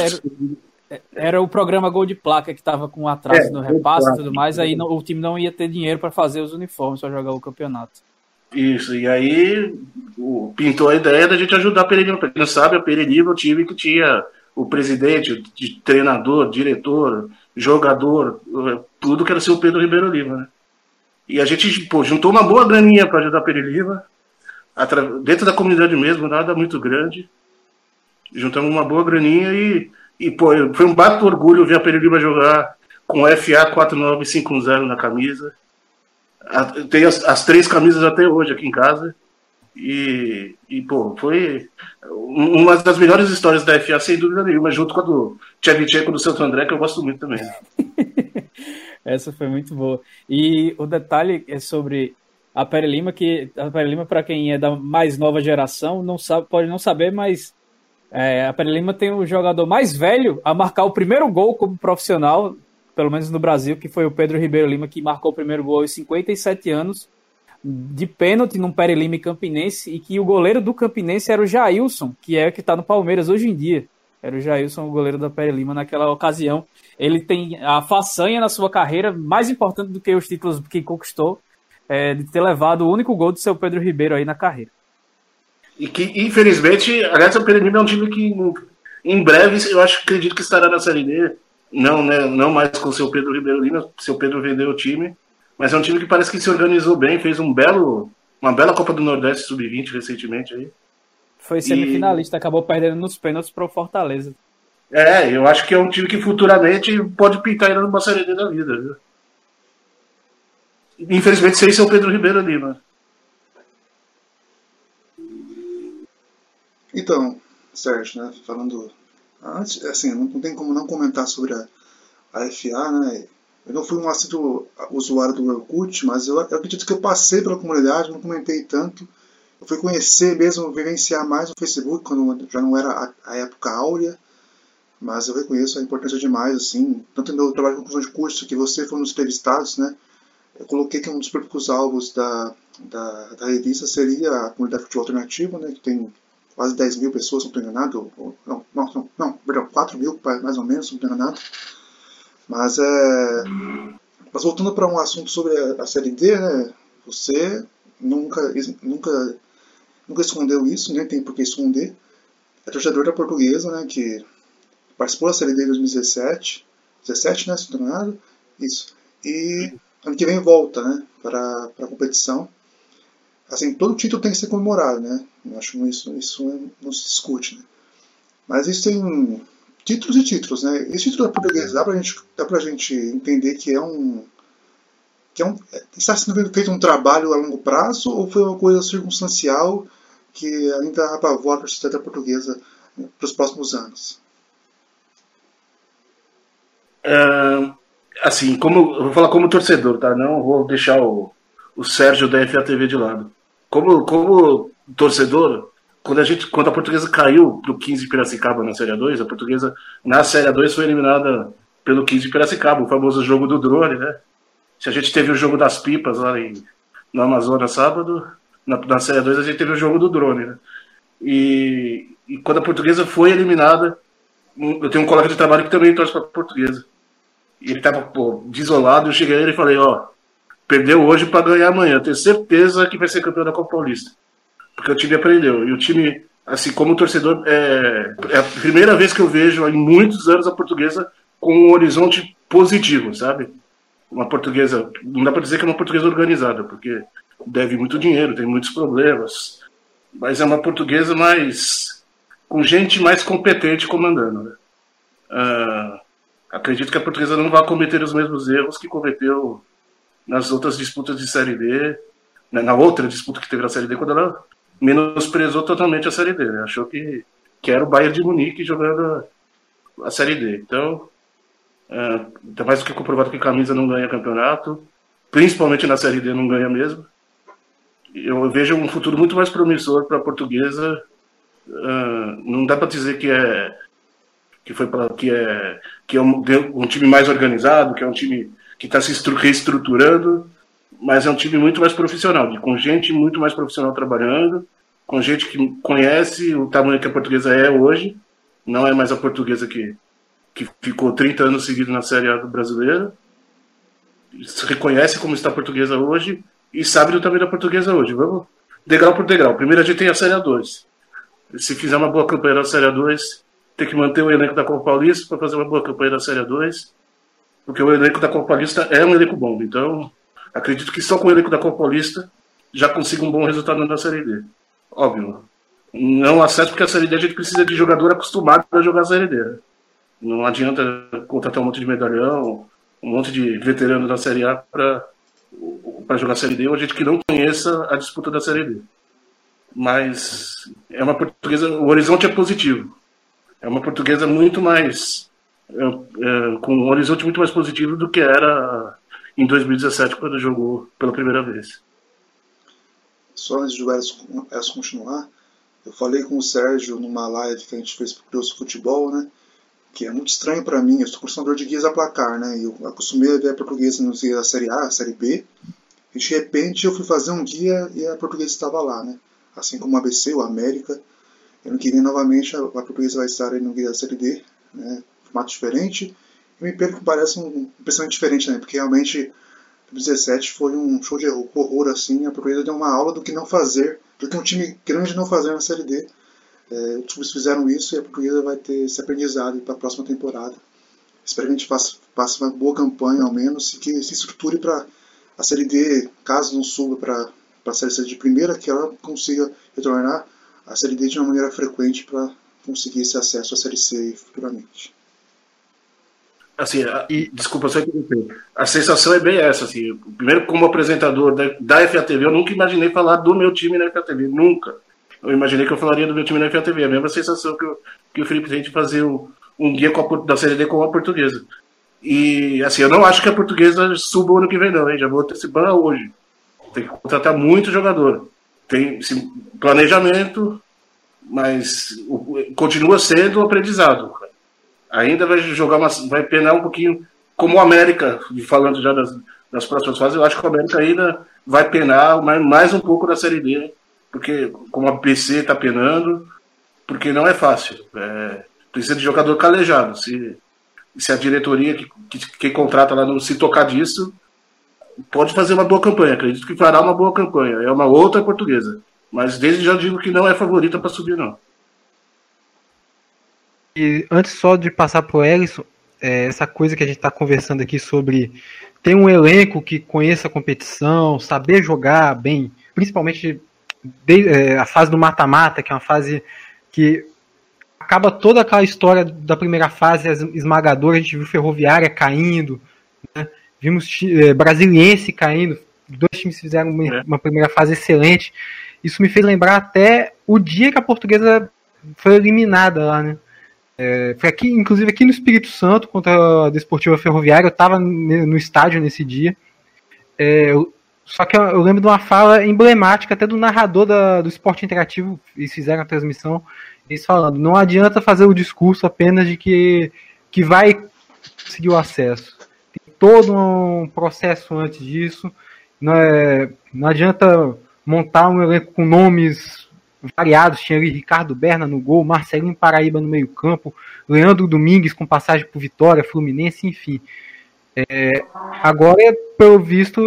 Era, era o programa Gol de Placa que estava com atraso é, no repasse e tudo mais, aí não, o time não ia ter dinheiro para fazer os uniformes para jogar o campeonato. Isso, e aí o, pintou a ideia da gente ajudar a Pereira. Pra quem não sabe, a Pereira é o time que tinha o presidente, de treinador, diretor, jogador, tudo que era ser o Pedro Ribeiro Lima, né? E a gente pô, juntou uma boa graninha para ajudar a Pereira dentro da comunidade mesmo, nada muito grande. Juntamos uma boa graninha e, e pô, foi um bato orgulho ver a Pereira jogar com FA 4950 na camisa. Tem as, as, três camisas até hoje aqui em casa. E, e, pô, foi uma das melhores histórias da FA, sem dúvida nenhuma, junto com a do Tchevchenko do Santo André, que eu gosto muito também. Essa foi muito boa. E o detalhe é sobre a Pere Lima, que a Pere Lima, para quem é da mais nova geração, não sabe, pode não saber, mas é, a Pere Lima tem o jogador mais velho a marcar o primeiro gol como profissional pelo menos no Brasil, que foi o Pedro Ribeiro Lima, que marcou o primeiro gol aos 57 anos, de pênalti num Lima Campinense, e que o goleiro do Campinense era o Jailson, que é o que está no Palmeiras hoje em dia. Era o Jailson, o goleiro da Pere Lima naquela ocasião. Ele tem a façanha na sua carreira, mais importante do que os títulos que conquistou, é, de ter levado o único gol do seu Pedro Ribeiro aí na carreira. E que, infelizmente, aliás, o Pere Lima é um time que em breve, eu acho, acredito que estará na Série D não, né, não mais com o seu Pedro Ribeiro Lima, seu Pedro vendeu o time, mas é um time que parece que se organizou bem, fez um belo, uma bela Copa do Nordeste Sub-20 recentemente aí. Foi semifinalista, e... acabou perdendo nos pênaltis para o Fortaleza. É, eu acho que é um time que futuramente pode pintar ainda numa série da vida, viu? Infelizmente, sem ser o Pedro Ribeiro Lima. Então, Sérgio, né, falando Antes, assim, não, tem como não comentar sobre a, a FA, né? Eu não fui um assíduo usuário do Orkut, mas eu, eu acredito que eu passei pela comunidade, não comentei tanto. Eu fui conhecer mesmo, vivenciar mais o Facebook, quando já não era a, a época áurea. Mas eu reconheço a importância demais, assim, tanto no meu trabalho de conclusão de curso, que você foi um dos entrevistados, né? Eu coloquei que um dos poucos alvos da, da, da revista seria a comunidade de futebol alternativo, né? Que tem quase 10 mil pessoas, não estou enganado, não, não, não, perdão, 4 mil mais ou menos, não estou enganado. Mas, é, mas voltando para um assunto sobre a, a Série D, né, você nunca, nunca, nunca escondeu isso, nem tem por que esconder. É torcedor da portuguesa, né, que participou da Série D em 2017, 17, né, se não enganado, isso. E ano que vem volta, né, para a competição assim, todo título tem que ser comemorado, né? Eu acho que isso, isso não se discute, né? Mas existem títulos e títulos, né? Esse título da portuguesa dá pra gente, dá pra gente entender que é um que é um, está sendo feito um trabalho a longo prazo ou foi uma coisa circunstancial que ainda apavora a sociedade portuguesa para os próximos anos? Uh, assim, como vou falar como torcedor, tá? Não vou deixar o, o Sérgio da FATV de lado como, como torcedor, quando a, gente, quando a portuguesa caiu pro 15 de Piracicaba na Série 2, a portuguesa na Série 2 foi eliminada pelo 15 de Piracicaba, o famoso jogo do drone, né? Se a gente teve o jogo das pipas lá em, no Amazonas sábado, na, na Série 2 a gente teve o jogo do drone, né? E, e quando a portuguesa foi eliminada, eu tenho um colega de trabalho que também torce para a portuguesa. E ele estava desolado, eu cheguei a ele e falei, ó, Perdeu hoje para ganhar amanhã. Eu tenho certeza que vai ser campeão da Copa Paulista. Porque o time aprendeu. E o time, assim, como torcedor, é, é a primeira vez que eu vejo em muitos anos a portuguesa com um horizonte positivo, sabe? Uma portuguesa, não dá para dizer que é uma portuguesa organizada, porque deve muito dinheiro, tem muitos problemas. Mas é uma portuguesa mais com gente mais competente comandando. Né? Uh, acredito que a portuguesa não vai cometer os mesmos erros que cometeu nas outras disputas de Série D, né, na outra disputa que teve na Série D, quando ela menosprezou totalmente a Série D. Né? Achou que, que era o Bayern de Munique jogando a, a Série D. Então, uh, mais do que comprovado que camisa não ganha campeonato, principalmente na Série D não ganha mesmo. Eu vejo um futuro muito mais promissor para a portuguesa. Uh, não dá para dizer que é que foi para que é que é um, um time mais organizado, que é um time que está se reestruturando, mas é um time muito mais profissional, com gente muito mais profissional trabalhando, com gente que conhece o tamanho que a portuguesa é hoje, não é mais a portuguesa que, que ficou 30 anos seguidos na Série A do brasileiro, se reconhece como está a portuguesa hoje e sabe do tamanho da portuguesa hoje. Vamos degrau por degrau. Primeiro a gente tem a Série A2. Se fizer uma boa campanha na Série A2, tem que manter o elenco da Copa Paulista para fazer uma boa campanha na Série A2 porque o elenco da Copa Paulista é um elenco bom. Então, acredito que só com o elenco da Copa Paulista já consiga um bom resultado na Série D. Óbvio. Não acesso porque a Série D a gente precisa de jogador acostumado para jogar a Série D. Não adianta contratar um monte de medalhão, um monte de veterano da Série A para jogar a Série D, ou a gente que não conheça a disputa da Série D. Mas é uma portuguesa, o horizonte é positivo. É uma portuguesa muito mais com um horizonte muito mais positivo do que era em 2017, quando jogou pela primeira vez. Só antes de Elson continuar, eu falei com o Sérgio numa live que a gente fez para o Futebol, né? Que é muito estranho para mim, eu sou cursador de guias a placar, né? Eu acostumei a ver a portuguesa nos guias da Série A, Série B, e de repente eu fui fazer um guia e a portuguesa estava lá, né? Assim como o ABC, o América. Eu não queria novamente a, a portuguesa vai estar aí no guia da Série D, né? Formato diferente. E me perco parece um pensamento diferente, né? Porque realmente 2017 foi um show de horror, assim. A Portuguesa deu uma aula do que não fazer, do que um time grande não fazer na Série D. É, os clubes fizeram isso e a Portuguesa vai ter esse aprendizado para a próxima temporada. Espero que a gente faça, faça uma boa campanha, ao menos, e que se estruture para a Série D, caso não suba para a Série C de primeira, que ela consiga retornar a Série D de uma maneira frequente para conseguir esse acesso à Série C futuramente. Assim, a, e... desculpa só interromper. A sensação é bem essa, assim. Primeiro, como apresentador da, da FATV, eu nunca imaginei falar do meu time na FATV, nunca. Eu imaginei que eu falaria do meu time na FATV, a mesma sensação que, eu, que o Felipe tem de fazer um, um guia a, da Série D com a portuguesa. E, assim, eu não acho que a portuguesa suba o ano que vem, não, hein? Já vou antecipar hoje. Tem que contratar muito jogador. Tem assim, planejamento, mas o, continua sendo aprendizado ainda vai jogar uma, vai penar um pouquinho como o América, falando já das, das próximas fases, eu acho que o América ainda vai penar mais, mais um pouco da Série D, porque como a PC está penando, porque não é fácil. É, precisa de jogador calejado. Se, se a diretoria que, que, que, contrata lá não se tocar disso, pode fazer uma boa campanha. Acredito que fará uma boa campanha. É uma outra portuguesa. Mas desde já digo que não é favorita para subir, não. E antes só de passar pro Ellison, é, essa coisa que a gente está conversando aqui sobre ter um elenco que conheça a competição, saber jogar bem, principalmente de, é, a fase do mata-mata, que é uma fase que acaba toda aquela história da primeira fase esmagadora, a gente viu Ferroviária caindo, né? vimos é, Brasiliense caindo, dois times fizeram uma, é. uma primeira fase excelente. Isso me fez lembrar até o dia que a portuguesa foi eliminada lá, né? É, foi aqui, inclusive aqui no Espírito Santo, contra a Desportiva Ferroviária, eu estava no estádio nesse dia. É, só que eu, eu, lembro de uma fala emblemática até do narrador da, do esporte interativo, eles fizeram a transmissão, eles falando, não adianta fazer o discurso apenas de que, que vai conseguir o acesso. Tem todo um processo antes disso. Não, é, não adianta montar um elenco com nomes variados. Tinha ali Ricardo Berna no gol, Marcelinho Paraíba no meio-campo, Leandro Domingues com passagem por Vitória, Fluminense, enfim. É, agora, pelo visto,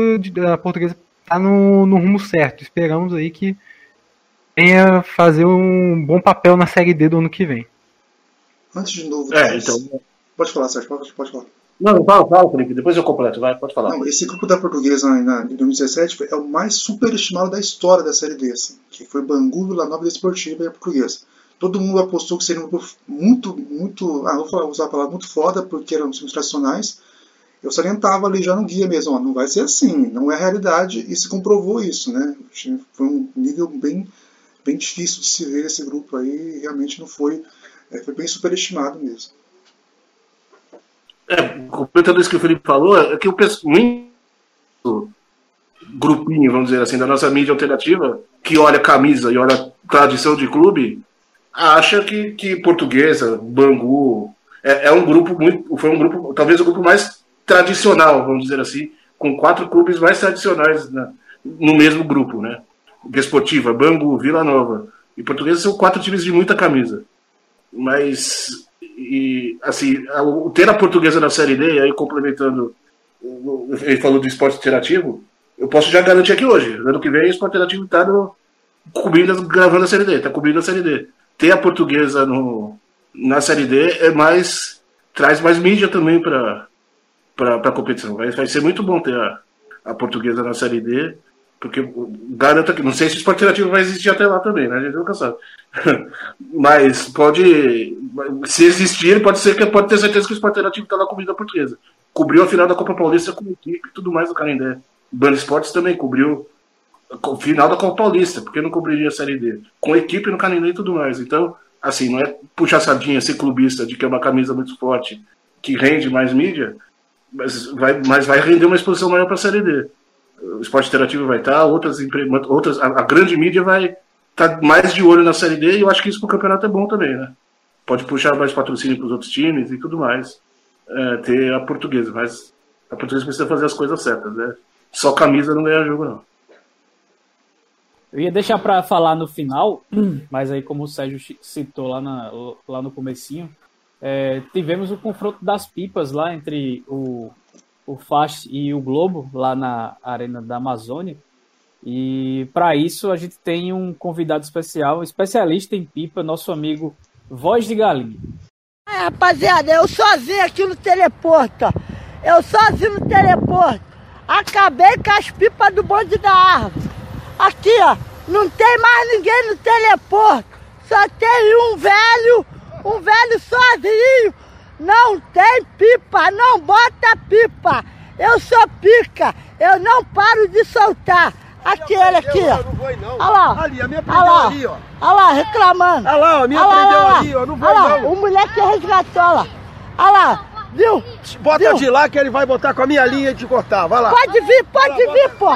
a portuguesa está no, no, rumo certo. Esperamos aí que venha fazer um bom papel na Série D do ano que vem. Antes de novo, é, então... pode falar, Sérgio, pode, pode falar. Não, fala, fala, Felipe, depois eu completo, vai, pode falar. Não, esse grupo da portuguesa na, de 2017 é o mais superestimado da história da Série D, assim, que foi Bangu, Vila Nova Desportiva e a portuguesa. todo mundo apostou que seria um grupo muito, muito, ah, vou usar a palavra muito foda, porque eram times tradicionais. Eu salientava ali já no guia mesmo, ó, não vai ser assim, não é realidade, e se comprovou isso, né? Foi um nível bem, bem difícil de se ver esse grupo aí, realmente não foi, é, foi bem superestimado mesmo. É, completando isso que o Felipe falou, é que penso muito grupinho, vamos dizer assim, da nossa mídia alternativa, que olha camisa e olha tradição de clube, acha que, que portuguesa, Bangu, é, é, um grupo muito. Foi um grupo, talvez o grupo mais tradicional, vamos dizer assim, com quatro clubes mais tradicionais na, no mesmo grupo, né? Desportiva, Bangu, Vila Nova. E portuguesa são quatro times de muita camisa. Mas, e, assim, o ter a portuguesa na Série D, aí complementando, ele falou do esporte interativo, eu posso já garantir aqui hoje. Ano que vem o esporte interativo está cobrindo, gravando a Série D, está cobrindo a Série D ter a portuguesa no, na Série D é mais. traz mais mídia também para a competição. Vai, vai ser muito bom ter a, a portuguesa na Série D, porque garanta que. Não sei se o esporte interativo vai existir até lá também, né? A gente nunca sabe. Mas pode. Se existir, pode ser que pode ter certeza que o esporte interativo está na comida portuguesa. Cobriu a final da Copa Paulista com equipe e tudo mais do Canindé. Band Esportes também cobriu final da Copa Paulista, porque não cobriria a Série D? Com equipe no Canindé e tudo mais. Então, assim, não é puxar sardinha, ser clubista de que é uma camisa muito forte, que rende mais mídia, mas vai, mas vai render uma exposição maior para a Série D. O esporte interativo vai estar, outras, outras a, a grande mídia vai estar tá mais de olho na Série D e eu acho que isso para o campeonato é bom também, né? Pode puxar mais patrocínio para os outros times e tudo mais. É, ter a portuguesa, mas a portuguesa precisa fazer as coisas certas, né? Só camisa não ganha jogo, não. Eu ia deixar para falar no final, mas aí como o Sérgio citou lá, na, lá no comecinho, é, tivemos o confronto das pipas lá entre o, o FAST e o Globo, lá na Arena da Amazônia. E para isso a gente tem um convidado especial, um especialista em pipa, nosso amigo Voz de Galinha. É, rapaziada, eu sozinho aqui no teleporto, Eu sozinho no teleporto. Acabei com as pipas do bonde da árvore. Aqui, ó, não tem mais ninguém no teleporto. Só tem um velho, um velho sozinho. Não tem pipa, não bota pipa. Eu sou pica, eu não paro de soltar. Aqui ele aqui, ó. Olha lá. Ali, a minha prendeu lá. ali, ó. Olha lá, reclamando. Olha lá, a minha olha prendeu lá, ali, ó. Não vou olha não. O moleque resgatou, olha lá. Olha lá. Viu? Bota Viu? de lá que ele vai botar com a minha linha e te cortar. Vai lá. Pode vir, pode vir, pô.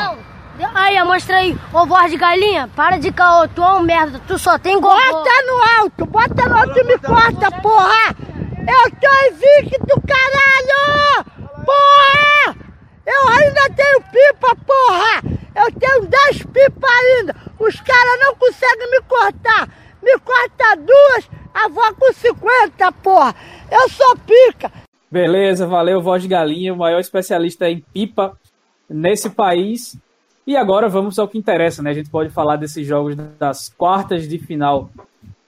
Aí, mostra aí, ô voz de galinha, para de caô, tu é um merda, tu só tem gogó. Bota no alto, bota no alto e me corta, porra! Eu tô invicto, caralho! Porra! Eu ainda tenho pipa, porra! Eu tenho 10 pipas ainda! Os caras não conseguem me cortar! Me corta duas, a avó com 50, porra! Eu sou pica! Beleza, valeu, voz de galinha, o maior especialista em pipa nesse país. E agora vamos ao que interessa, né? A gente pode falar desses jogos das quartas de final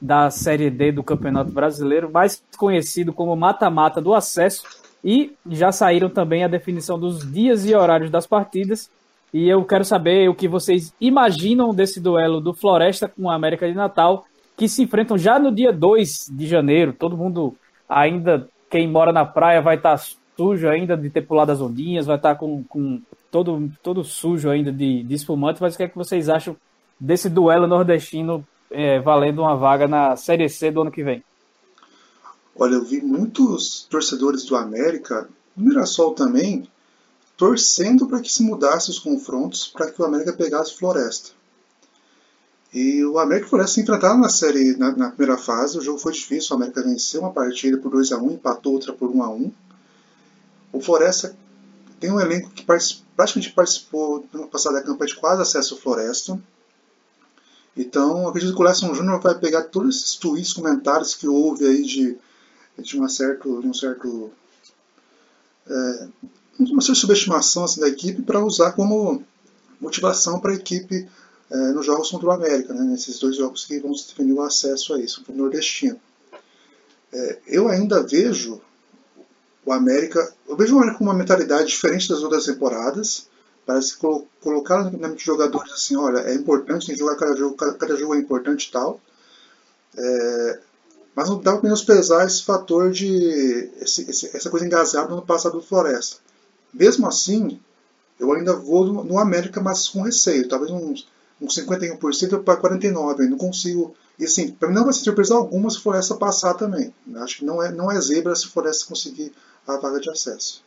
da Série D do Campeonato Brasileiro, mais conhecido como mata-mata do acesso, e já saíram também a definição dos dias e horários das partidas. E eu quero saber o que vocês imaginam desse duelo do Floresta com a América de Natal, que se enfrentam já no dia 2 de janeiro. Todo mundo ainda, quem mora na praia, vai estar sujo ainda de ter pulado as ondinhas, vai estar com, com todo, todo sujo ainda de, de espumante, mas o que é que vocês acham desse duelo nordestino é, valendo uma vaga na Série C do ano que vem? Olha, eu vi muitos torcedores do América, no Mirassol também, torcendo para que se mudasse os confrontos para que o América pegasse Floresta. E o América e Floresta se enfrentaram na série na, na, primeira fase, o jogo foi difícil, o América venceu uma partida por 2 a 1 empatou outra por 1 a 1 O Floresta tem um elenco que praticamente participou no passado da campanha de quase acesso ao Floresta. Então, acredito que o Lesson Júnior vai pegar todos esses tweets, comentários que houve aí de, de, uma, certo, de um certo. É, uma certa subestimação assim, da equipe para usar como motivação para a equipe é, nos jogos contra o América, né, nesses dois jogos que vão definir o acesso a isso, para o nordestino. É, eu ainda vejo o América. Eu vejo o América com uma mentalidade diferente das outras temporadas. Parece que colo colocaram na mente de jogadores assim: olha, é importante, tem que jogar cada jogo, cada, cada jogo é importante e tal. É, mas não dá para menosprezar esse fator de. Esse, esse, essa coisa engasgada no passado do Floresta. Mesmo assim, eu ainda vou no, no América, mas com receio. Talvez uns, uns 51% para 49%. Eu não consigo. E assim, para mim não vai ser surpresa alguma se Floresta passar também. Eu acho que não é, não é zebra se Floresta conseguir a vaga de acesso.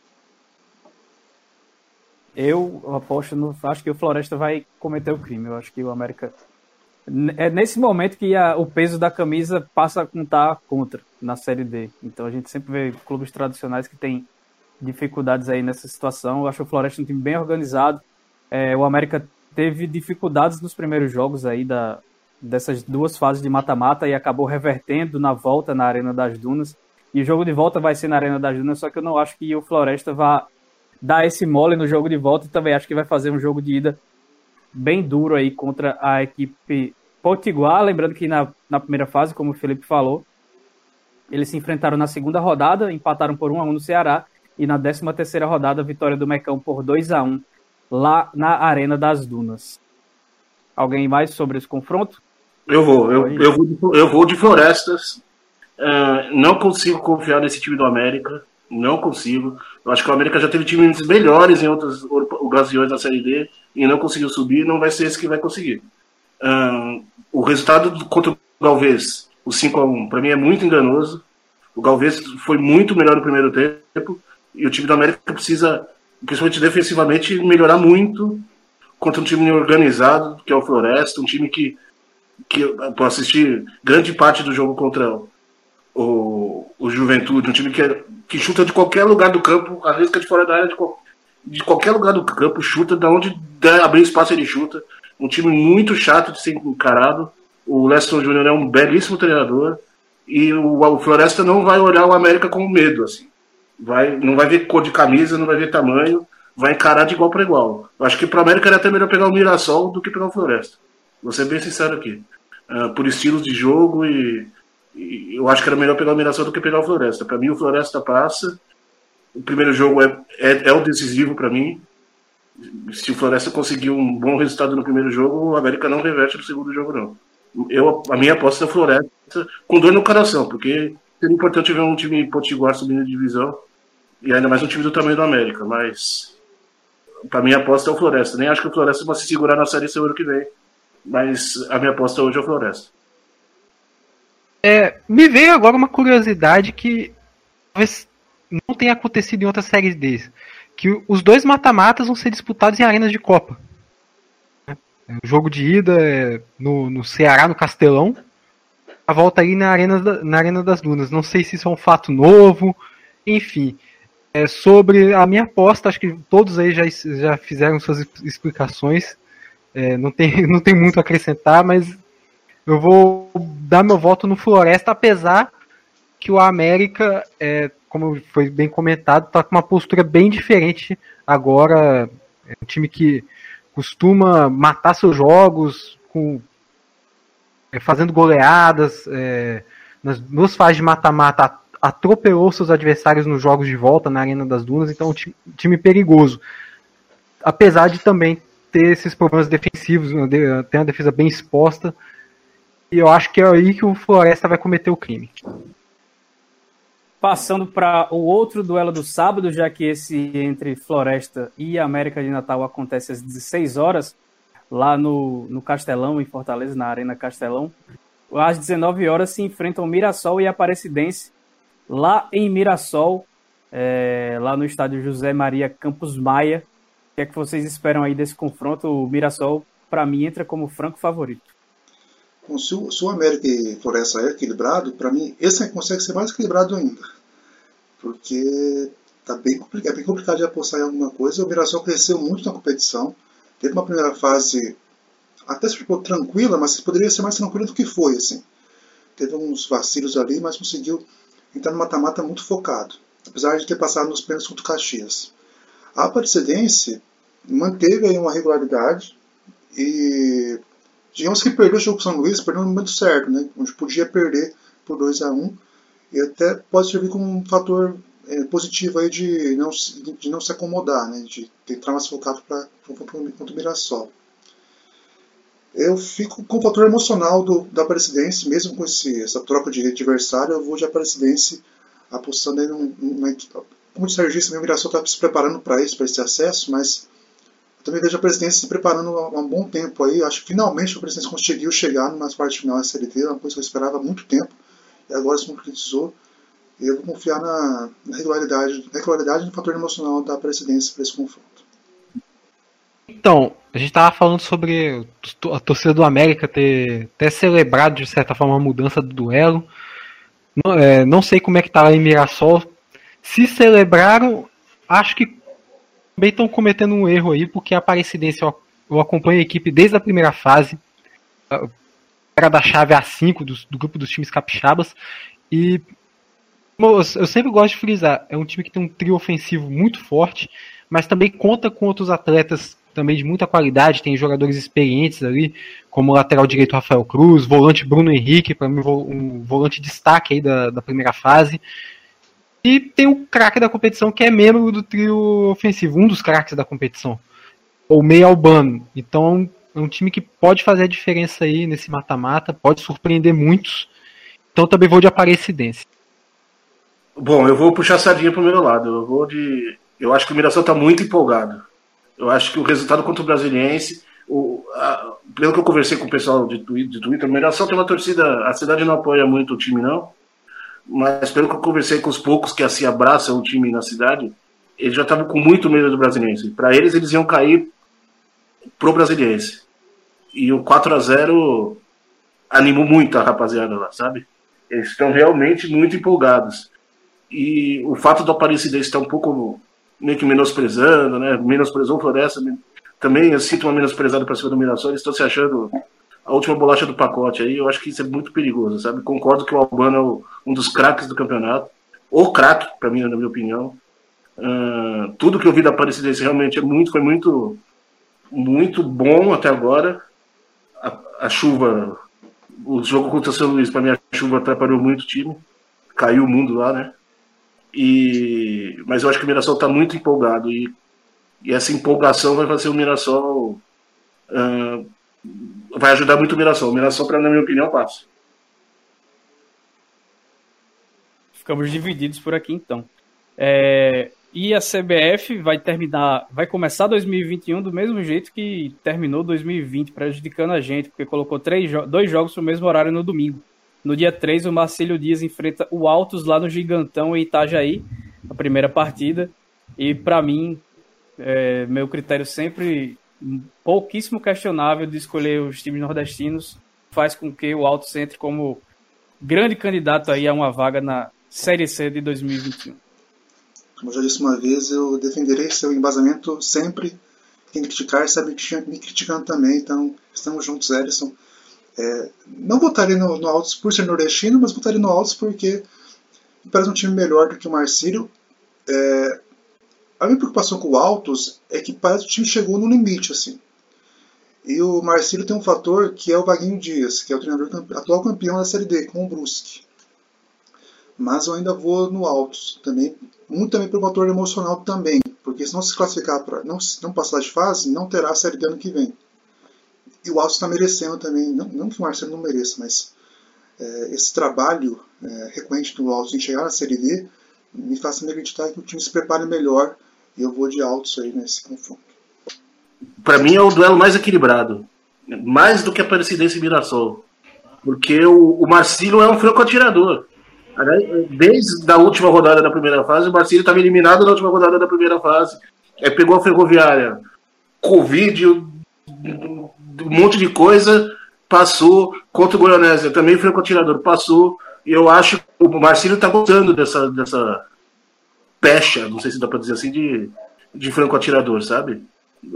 Eu aposto no. Acho que o Floresta vai cometer o crime. Eu acho que o América. É nesse momento que a, o peso da camisa passa a contar contra na Série D. Então a gente sempre vê clubes tradicionais que têm dificuldades aí nessa situação. Eu acho o Floresta um time bem organizado. É, o América teve dificuldades nos primeiros jogos aí da, dessas duas fases de mata-mata e acabou revertendo na volta na Arena das Dunas. E o jogo de volta vai ser na Arena das Dunas, só que eu não acho que o Floresta vá dar esse mole no jogo de volta e também acho que vai fazer um jogo de ida bem duro aí contra a equipe Potiguar. Lembrando que na, na primeira fase, como o Felipe falou, eles se enfrentaram na segunda rodada, empataram por 1 a 1 no Ceará e na 13 terceira rodada, vitória do Mecão por 2 a 1 lá na Arena das Dunas. Alguém mais sobre esse confronto? Eu vou, eu, eu vou, de, eu vou de Florestas. Uh, não consigo confiar nesse time do América. Não consigo. Eu acho que o América já teve times melhores em outras ocasiões na Série D e não conseguiu subir. Não vai ser esse que vai conseguir. O resultado contra o Galvez, o 5x1, para mim é muito enganoso. O Galvez foi muito melhor no primeiro tempo e o time do América precisa, principalmente defensivamente, melhorar muito contra um time organizado, que é o Floresta, um time que, que eu assistir grande parte do jogo contra o, o Juventude, um time que, é, que chuta de qualquer lugar do campo, arrisca de fora da área, de, de qualquer lugar do campo, chuta, da onde der, abrir espaço ele chuta. Um time muito chato de ser encarado. O Leston Júnior é um belíssimo treinador e o, o, Floresta não vai olhar o América com medo, assim. Vai, não vai ver cor de camisa, não vai ver tamanho, vai encarar de igual para igual. Eu acho que para o América era até melhor pegar o Mirassol do que pegar o Floresta. Vou ser bem sincero aqui. Uh, por estilos de jogo e eu acho que era melhor pegar o Mirassol do que pegar o Floresta. Para mim, o Floresta passa. O primeiro jogo é, é, é o decisivo para mim. Se o Floresta conseguir um bom resultado no primeiro jogo, o América não reverte no segundo jogo, não. Eu, a minha aposta é Floresta, com dor no coração, porque seria importante ver um time potiguar subindo de divisão, e ainda mais um time do tamanho do América, mas para mim a aposta é o Floresta. Nem acho que o Floresta vai se segurar na série semana que vem, mas a minha aposta hoje é o Floresta. É, me veio agora uma curiosidade que talvez não tenha acontecido em outras séries deles. Que os dois mata-matas vão ser disputados em arenas de Copa. O jogo de ida é no, no Ceará, no Castelão. A volta aí na arena, na arena das Dunas. Não sei se isso é um fato novo. Enfim. É, sobre a minha aposta, acho que todos aí já, já fizeram suas explicações. É, não, tem, não tem muito a acrescentar, mas eu vou dar meu voto no Floresta, apesar que o América, é, como foi bem comentado, está com uma postura bem diferente agora. É um time que costuma matar seus jogos com, é, fazendo goleadas. É, nas duas fases de mata-mata atropelou seus adversários nos jogos de volta na Arena das Dunas, então é um time, time perigoso. Apesar de também ter esses problemas defensivos, né, ter uma defesa bem exposta, e eu acho que é aí que o Floresta vai cometer o crime. Passando para o outro duelo do sábado, já que esse entre Floresta e América de Natal acontece às 16 horas, lá no, no Castelão, em Fortaleza, na Arena Castelão. Às 19 horas se enfrentam Mirassol e Aparecidense, lá em Mirassol, é, lá no estádio José Maria Campos Maia. O que é que vocês esperam aí desse confronto? O Mirassol, para mim, entra como franco favorito. O, se o América e Floresta é equilibrado, para mim, esse consegue ser mais equilibrado ainda. Porque tá bem, é bem complicado de apostar em alguma coisa. O Mirassol cresceu muito na competição. Teve uma primeira fase até se ficou tranquila, mas poderia ser mais tranquila do que foi. assim. Teve uns vacilos ali, mas conseguiu entrar no mata-mata muito focado. Apesar de ter passado nos pênaltis contra o Caxias. A Aparecidense manteve aí uma regularidade e Digamos que perdeu o jogo com São Luís, perdeu no momento certo, né? onde podia perder por 2 a 1 e até pode servir como um fator é, positivo aí de não, de não se acomodar, né? de entrar mais focado para contra o Mirassol. Eu fico com o fator emocional do, da Aparecidense, mesmo com esse, essa troca de adversário, eu vou de Aparecidense apostando aí num, numa equipe. Como o Sergista, o Mirassol está se preparando para isso, para esse acesso, mas também vejo a Presidência se preparando há um bom tempo aí. Acho que finalmente a Presidência conseguiu chegar numa parte final da D, uma coisa que eu esperava há muito tempo, e agora se concretizou. E eu vou confiar na, na regularidade, regularidade e no fator emocional da Presidência para esse confronto. Então, a gente estava falando sobre a torcida do América ter, ter celebrado de certa forma a mudança do duelo. Não, é, não sei como é que tá lá em Mirassol. Se celebraram, acho que também estão cometendo um erro aí, porque a Aparecidense eu, acompanho a equipe desde a primeira fase. Era da chave A5 do, do grupo dos times capixabas. E eu sempre gosto de frisar, é um time que tem um trio ofensivo muito forte, mas também conta com outros atletas também de muita qualidade, tem jogadores experientes ali, como o lateral direito Rafael Cruz, volante Bruno Henrique, para mim um volante destaque aí da, da primeira fase. E tem o craque da competição que é membro do trio ofensivo, um dos craques da competição, o Meio Albano. Então é um time que pode fazer a diferença aí nesse mata-mata, pode surpreender muitos. Então também vou de Aparecidense. Bom, eu vou puxar a sardinha pro meu lado. Eu vou de. Eu acho que o Mirassol está muito empolgado. Eu acho que o resultado contra o Brasiliense, o, a, pelo que eu conversei com o pessoal de, de Twitter, o Mirassol tem uma torcida, a cidade não apoia muito o time, não, mas pelo que eu conversei com os poucos que assim abraçam o time na cidade, eles já estavam com muito medo do Brasiliense. Para eles, eles iam cair pro Brasiliense. E o 4 a 0 animou muito a rapaziada lá, sabe? Eles estão realmente muito empolgados. E o fato do Aparecidense estar um pouco meio que menosprezando, né? Menosprezou o Floresta. Também eu sinto uma menosprezada para cima do Mirassol. Eles estão se achando a última bolacha do pacote aí. Eu acho que isso é muito perigoso, sabe? Concordo que o Albano é um dos craques do campeonato. O craque, para mim, na minha opinião. Uh, tudo que eu vi da Aparecidense realmente é muito, foi muito, muito bom até agora. A, a chuva, o jogo contra o São Luís, para mim, a chuva atrapalhou muito o time. Caiu o mundo lá, né? E, mas eu acho que o Mirassol está muito empolgado e, e, essa empolgação vai fazer o Mirassol. Uh, vai ajudar muito o Mirassol. O Mirassol, pra, na minha opinião, passa. Ficamos divididos por aqui então. É, e a CBF vai terminar, vai começar 2021 do mesmo jeito que terminou 2020, prejudicando a gente, porque colocou três, dois jogos no mesmo horário no domingo. No dia 3, o Marcílio Dias enfrenta o Altos lá no Gigantão, em Itajaí, a primeira partida. E para mim, é, meu critério sempre pouquíssimo questionável de escolher os times nordestinos faz com que o Altos entre como grande candidato aí a uma vaga na Série C de 2021. Como já disse uma vez, eu defenderei seu embasamento sempre. Quem criticar sabe me criticando também, então estamos juntos, Ellison. É, não votaria no, no Altos por ser nordestino, mas votaria no Altos porque parece um time melhor do que o Marcílio. É, a minha preocupação com o Altos é que parece que o time chegou no limite. assim. E o Marcílio tem um fator que é o Vaguinho Dias, que é o treinador atual campeão da Série D, com o Brusque. Mas eu ainda vou no Altos, também, muito também pelo fator emocional também, porque se não se classificar para não, não passar de fase, não terá a Série D ano que vem. E o Alto está merecendo também, não, não que o Marcelo não mereça, mas é, esse trabalho é, recorrente do Alto em chegar na Série D me faz também acreditar que o time se prepare melhor e eu vou de Altos aí nesse confronto. Para mim é o duelo mais equilibrado, mais do que a Aparecidense e Mirassol, porque o, o Marcílio é um franco atirador. Desde a última rodada da primeira fase, o Marcílio estava eliminado na última rodada da primeira fase. Aí pegou a Ferroviária, Covid, um monte de coisa, passou contra o Goianésia, também foi atirador, passou. Eu acho que o Marcílio está gostando dessa, dessa pecha, não sei se dá para dizer assim, de, de franco atirador, sabe?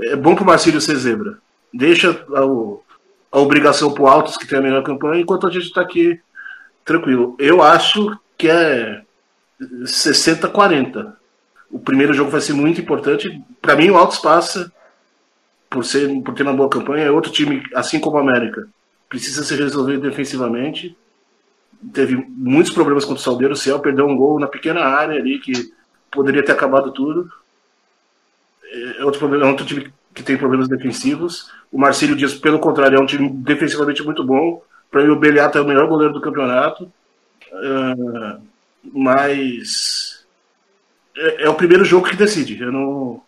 É bom para o Marcílio ser zebra. Deixa a, a obrigação para o Altos, que tem a melhor campanha, enquanto a gente está aqui tranquilo. Eu acho que é 60-40. O primeiro jogo vai ser muito importante. Para mim, o Altos passa por, ser, por ter uma boa campanha, é outro time, assim como o América, precisa ser resolvido defensivamente. Teve muitos problemas contra o Salgueiro, o Ciel perdeu um gol na pequena área ali que poderia ter acabado tudo. É outro problema, é outro time que tem problemas defensivos. O Marcílio Dias, pelo contrário, é um time defensivamente muito bom. Para mim, o Beliato é o melhor goleiro do campeonato. Uh, mas é, é, o primeiro jogo que decide. Eu não,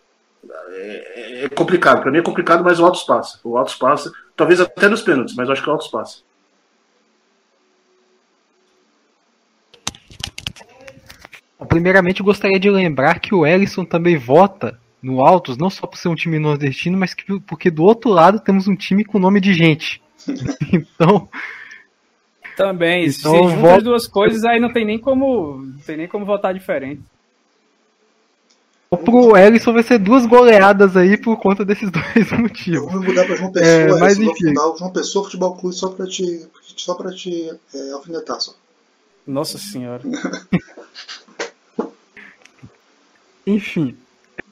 é, é complicado. Para mim é complicado, mas o Altos passa. O Altos passa, talvez até nos pênaltis, mas acho que o Altos passa. Primeiramente, gostaria de lembrar que o Ellison também vota no Altos, não só por ser um time nordestino, mas que, porque do outro lado temos um time com nome de gente. então. Também, então, se juntam voto... as duas coisas, aí não tem nem como, não tem nem como votar diferente. Pro Ellison vai ser duas goleadas aí por conta desses dois motivos. Vou mudar pra João Pessoa, é, mas enfim. João Pessoa Futebol Clube só pra te, só pra te é, alfinetar só. Nossa senhora. enfim,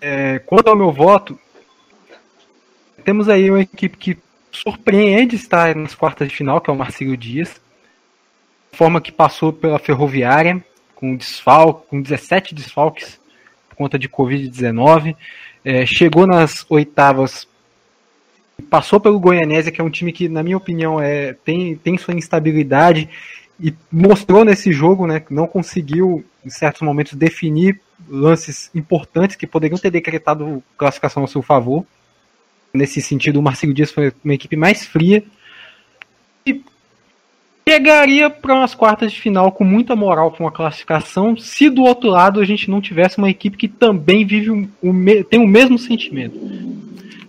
é, quanto ao meu voto, temos aí uma equipe que surpreende estar nas quartas de final, que é o Marcelo Dias. Forma que passou pela Ferroviária, com desfalque, com 17 desfalques por conta de Covid-19. É, chegou nas oitavas, passou pelo Goianésia, que é um time que, na minha opinião, é, tem, tem sua instabilidade e mostrou nesse jogo, né, que não conseguiu, em certos momentos, definir lances importantes que poderiam ter decretado classificação a seu favor. Nesse sentido, o Marcelo Dias foi uma equipe mais fria e chegaria para umas quartas de final com muita moral com a classificação, se do outro lado a gente não tivesse uma equipe que também vive um, um, tem o mesmo sentimento.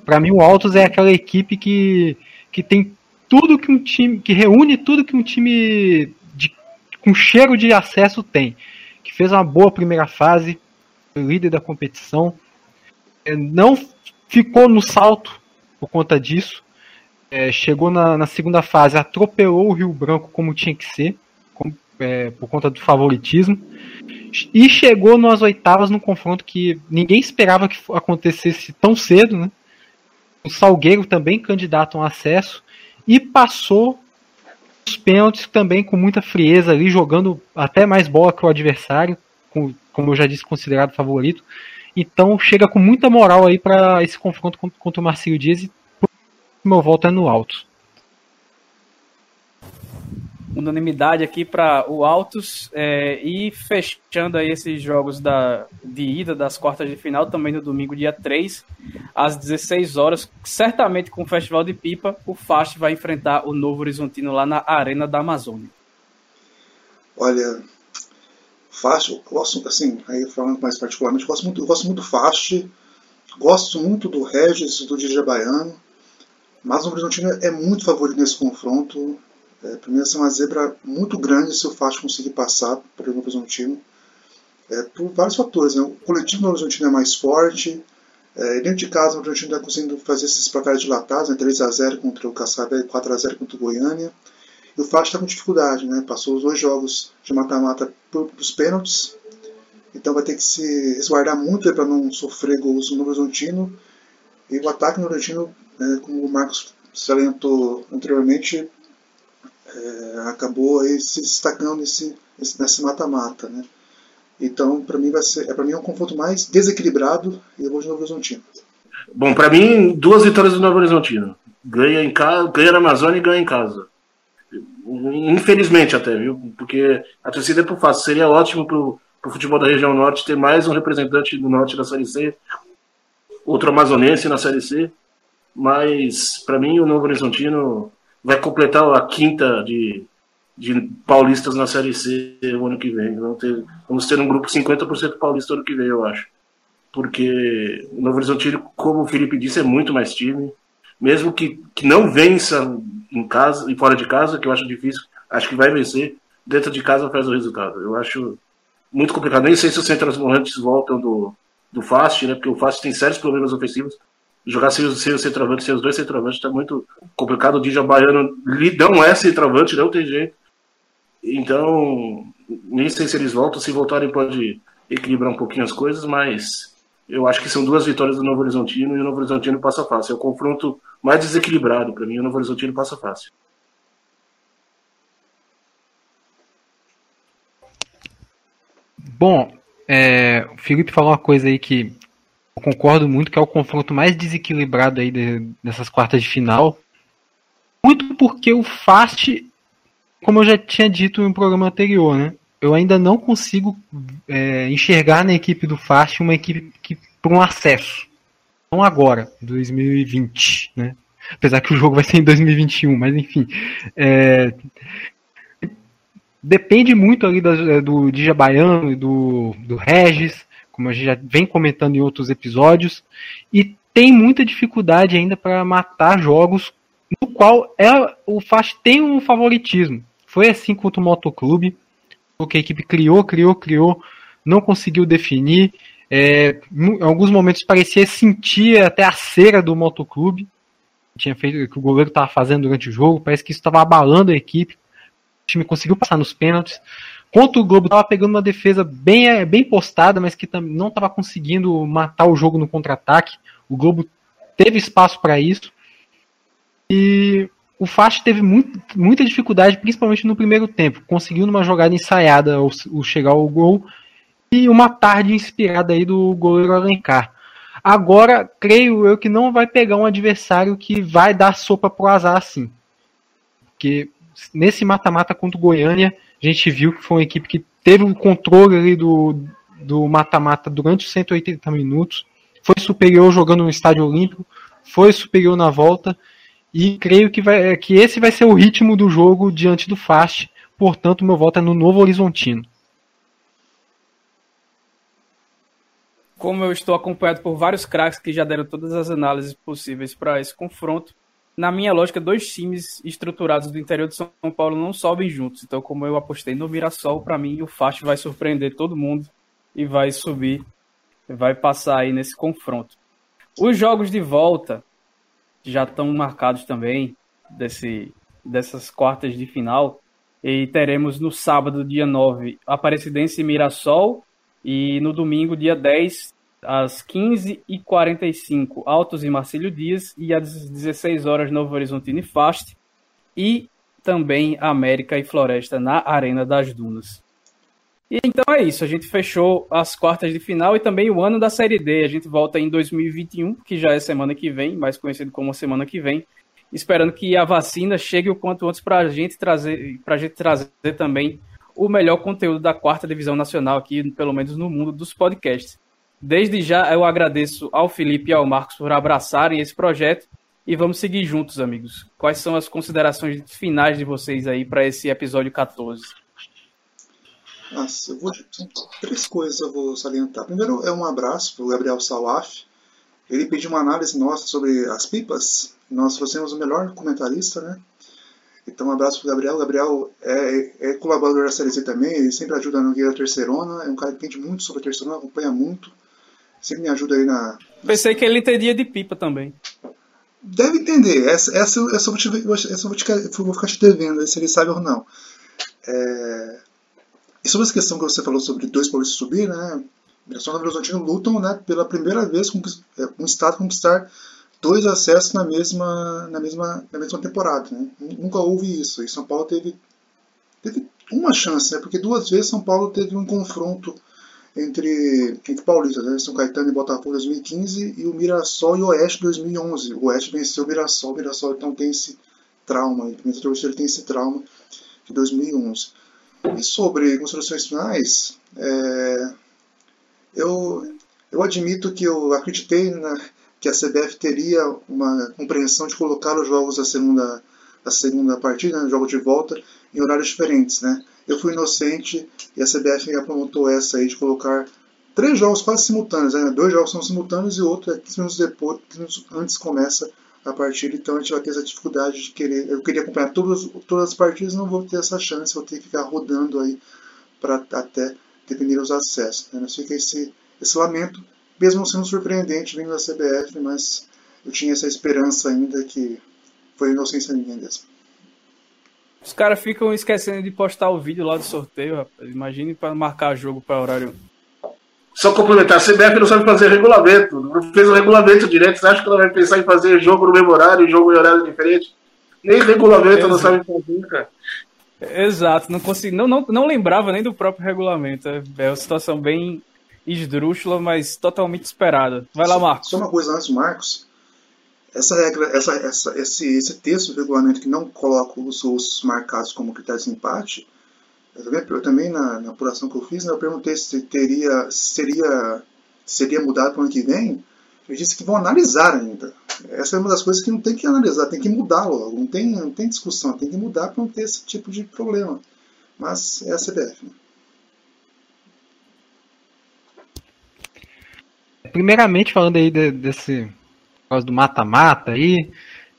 Para mim, o Altos é aquela equipe que, que tem tudo que um time que reúne tudo que um time de, com cheiro de acesso tem que fez uma boa primeira fase, líder da competição, é, não ficou no salto por conta disso, é, chegou na, na, segunda fase, atropelou o Rio Branco como tinha que ser, é, por conta do favoritismo, e chegou nas oitavas num confronto que ninguém esperava que acontecesse tão cedo, né? O Salgueiro também candidato a um acesso e passou os pênaltis também com muita frieza ali, jogando até mais bola que o adversário, com, como eu já disse, considerado favorito. Então chega com muita moral aí para esse confronto contra o Marcelo Dias e meu voto é no alto unanimidade aqui para o Altos é, e fechando aí esses jogos da, de ida das quartas de final também no domingo, dia 3, às 16 horas, certamente com o Festival de Pipa, o FAST vai enfrentar o Novo Horizontino lá na Arena da Amazônia. Olha, FAST, eu gosto, assim, aí falando mais particularmente, eu gosto muito, eu gosto muito do FAST, gosto muito do Regis, do DJ Baiano, mas o Horizontino é muito favorito nesse confronto. É, mim vai ser uma zebra muito grande se o Fast conseguir passar para o Novo Horizontino. É, por vários fatores. Né? O coletivo Novo Horizontino é mais forte. É, dentro de casa, o Novo Horizontino está conseguindo fazer esses placares dilatados, né? 3x0 contra o Caçabé e 4x0 contra o Goiânia. E o Fast está com dificuldade, né? passou os dois jogos de mata-mata para os pênaltis. Então vai ter que se resguardar muito para não sofrer gols no Novo Horizontino. E o ataque no Horizontino, né, como o Marcos salientou anteriormente, é, acabou aí se destacando nesse, nesse mata-mata, né? Então, para mim vai ser, é para mim é um confronto mais desequilibrado e eu vou de Novo Horizontino. Bom, para mim duas vitórias do Novo Horizontino. Ganha em casa, ganha na Amazônia e ganha em casa. Infelizmente até, viu? Porque a torcida é por fácil. Seria ótimo pro, pro futebol da região norte ter mais um representante do norte da Série C, outro amazonense na Série C. Mas para mim o Novo Horizontino vai completar a quinta de, de paulistas na Série C o ano que vem. Vamos ter, vamos ter um grupo 50% paulista ano que vem, eu acho. Porque o Novo Horizontino, como o Felipe disse, é muito mais time. Mesmo que, que não vença em casa e fora de casa, que eu acho difícil, acho que vai vencer. Dentro de casa faz o resultado. Eu acho muito complicado. Nem sei se os centroavantes voltam do, do Fast, né? Porque o Fast tem sérios problemas ofensivos jogar sem, sem o centroavante, sem os dois centroavantes, tá muito complicado. O Dija Baiano não é centroavante, não tem jeito. Então, nem sei se eles voltam. Se voltarem, pode equilibrar um pouquinho as coisas, mas eu acho que são duas vitórias do Novo Horizontino e o Novo Horizontino passa fácil. É o confronto mais desequilibrado para mim. O Novo Horizontino passa fácil. Bom, é, o Felipe falou uma coisa aí que eu concordo muito que é o confronto mais desequilibrado aí de, dessas quartas de final. Muito porque o Fast, como eu já tinha dito no programa anterior, né? Eu ainda não consigo é, enxergar na equipe do Fast uma equipe que para um acesso. Não agora, 2020, né? Apesar que o jogo vai ser em 2021, mas enfim. É, depende muito ali do, do Dija Baiano e do, do Regis, como a gente já vem comentando em outros episódios, e tem muita dificuldade ainda para matar jogos no qual é, o Fast tem um favoritismo. Foi assim contra o Motoclube, que a equipe criou, criou, criou, não conseguiu definir. É, em alguns momentos parecia sentir até a cera do motoclube tinha feito que o goleiro estava fazendo durante o jogo, parece que isso estava abalando a equipe. O time conseguiu passar nos pênaltis. Contra o Globo estava pegando uma defesa bem, é, bem postada, mas que não estava conseguindo matar o jogo no contra-ataque. O Globo teve espaço para isso. E o Fast teve muito, muita dificuldade, principalmente no primeiro tempo. Conseguiu numa jogada ensaiada o, o chegar ao gol e uma tarde inspirada aí do goleiro Alencar. Agora, creio eu que não vai pegar um adversário que vai dar sopa pro azar assim. Porque nesse mata-mata contra o Goiânia, a gente viu que foi uma equipe que teve o um controle ali do do mata-mata durante os 180 minutos, foi superior jogando no estádio olímpico, foi superior na volta e creio que, vai, que esse vai ser o ritmo do jogo diante do Fast, portanto meu voto é no Novo Horizontino. como eu estou acompanhado por vários craques que já deram todas as análises possíveis para esse confronto, na minha lógica, dois times estruturados do interior de São Paulo não sobem juntos. Então, como eu apostei no Mirassol, para mim o Fast vai surpreender todo mundo e vai subir, vai passar aí nesse confronto. Os jogos de volta já estão marcados também desse, dessas quartas de final. E teremos no sábado, dia 9, Aparecidense e Mirassol e no domingo, dia 10, às 15h45, Altos e Marcílio Dias. E às 16 horas, Novo Horizontino e Fast. E também América e Floresta na Arena das Dunas. E então é isso, a gente fechou as quartas de final e também o ano da Série D. A gente volta em 2021, que já é semana que vem, mais conhecido como semana que vem, esperando que a vacina chegue o quanto antes para a gente trazer, para a gente trazer também o melhor conteúdo da quarta divisão nacional aqui, pelo menos no mundo dos podcasts. Desde já eu agradeço ao Felipe e ao Marcos por abraçarem esse projeto e vamos seguir juntos, amigos. Quais são as considerações finais de vocês aí para esse episódio 14? Nossa, eu vou, três coisas eu vou salientar. Primeiro é um abraço para o Gabriel Salaf. Ele pediu uma análise nossa sobre as pipas. Nós trouxemos o melhor comentarista, né? Então, um abraço pro Gabriel. O Gabriel é, é colaborador da Série Z também, ele sempre ajuda no Guia Terceirona. É um cara que entende muito sobre a Terceirona, acompanha muito. Sempre me ajuda aí na. Pensei que ele entendia de pipa também. Deve entender. Essa, essa, essa, eu, vou te, essa vou, te, vou ficar te devendo, se ele sabe ou não. É... E sobre essa questão que você falou sobre dois paulistas subir, né? Mirassol e Horizontino lutam né, pela primeira vez com é, um estado conquistar dois acessos na mesma, na mesma, na mesma temporada. Né? Nunca houve isso. E São Paulo teve, teve uma chance, né? porque duas vezes São Paulo teve um confronto entre, entre paulistas, né? São Caetano e Botafogo 2015 e o Mirassol e o Oeste 2011. O Oeste venceu o Mirassol, o Mirassol então tem esse trauma, o ele tem esse trauma de 2011. E sobre construções finais, é, eu, eu admito que eu acreditei na, que a CBF teria uma compreensão de colocar os jogos da segunda, da segunda partida, né, jogo de volta, em horários diferentes. Né? Eu fui inocente e a CBF apontou essa aí de colocar três jogos quase simultâneos. Né? Dois jogos são simultâneos e outro é 15 minutos depois, 15 minutos antes começa a partida. Então a gente vai ter essa dificuldade de querer. Eu queria acompanhar todas, todas as partidas, não vou ter essa chance, vou ter que ficar rodando aí para até definir os acessos. Né? Mas fica esse, esse lamento mesmo sendo surpreendente vindo da CBF, mas eu tinha essa esperança ainda que foi inocência minha mesmo. Os caras ficam esquecendo de postar o vídeo lá do sorteio, rapaz. Imagine para marcar jogo para horário. Só complementar, a CBF não sabe fazer regulamento. Não fez o regulamento direto. Você acha que ela vai pensar em fazer jogo no mesmo horário e jogo em horário diferente? Nem regulamento Exato. não sabe fazer, cara. Exato, não, consegui, não, não, não lembrava nem do próprio regulamento. É uma situação bem esdrúxula, mas totalmente esperada. Vai lá, Marcos. Só uma coisa antes, Marcos. Essa regra, essa, essa, esse, esse texto do regulamento que não coloca os gols marcados como critério de empate, eu também, eu também na, na, apuração que eu fiz, né, eu perguntei se teria, seria, seria mudado para o ano que vem. Eu disse que vão analisar ainda. Essa é uma das coisas que não tem que analisar, tem que mudar logo. Não tem, não tem discussão, tem que mudar para não ter esse tipo de problema. Mas é a CBF. Né? Primeiramente, falando aí de, desse causa do mata-mata aí,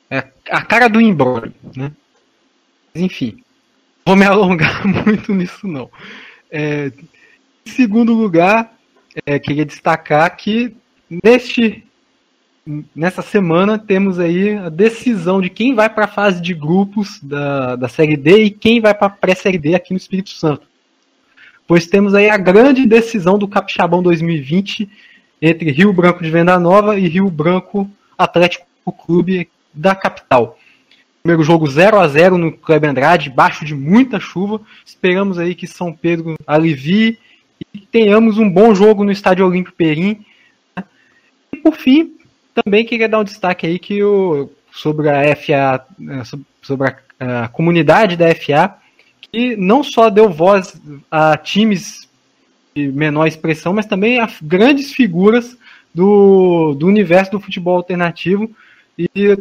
é a cara do embrolho, né? Enfim, vou me alongar muito nisso não. É, em segundo lugar, é, queria destacar que neste nessa semana temos aí a decisão de quem vai para a fase de grupos da, da Série D e quem vai para a pré-Série D aqui no Espírito Santo. Pois temos aí a grande decisão do Capixabão 2020 entre Rio Branco de Venda Nova e Rio Branco Atlético Clube da capital. Primeiro jogo 0 a 0 no Clube Andrade, baixo de muita chuva. Esperamos aí que São Pedro alivie e tenhamos um bom jogo no Estádio Olímpico Perim. E por fim, também queria dar um destaque aí que o, sobre a FA, sobre a, a comunidade da FA, que não só deu voz a times de menor expressão, mas também a grandes figuras do, do universo do futebol alternativo. E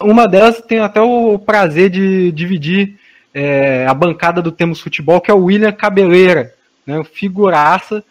uma delas tem até o prazer de dividir é, a bancada do Temos Futebol, que é o William Cabeleira, né, figuraça.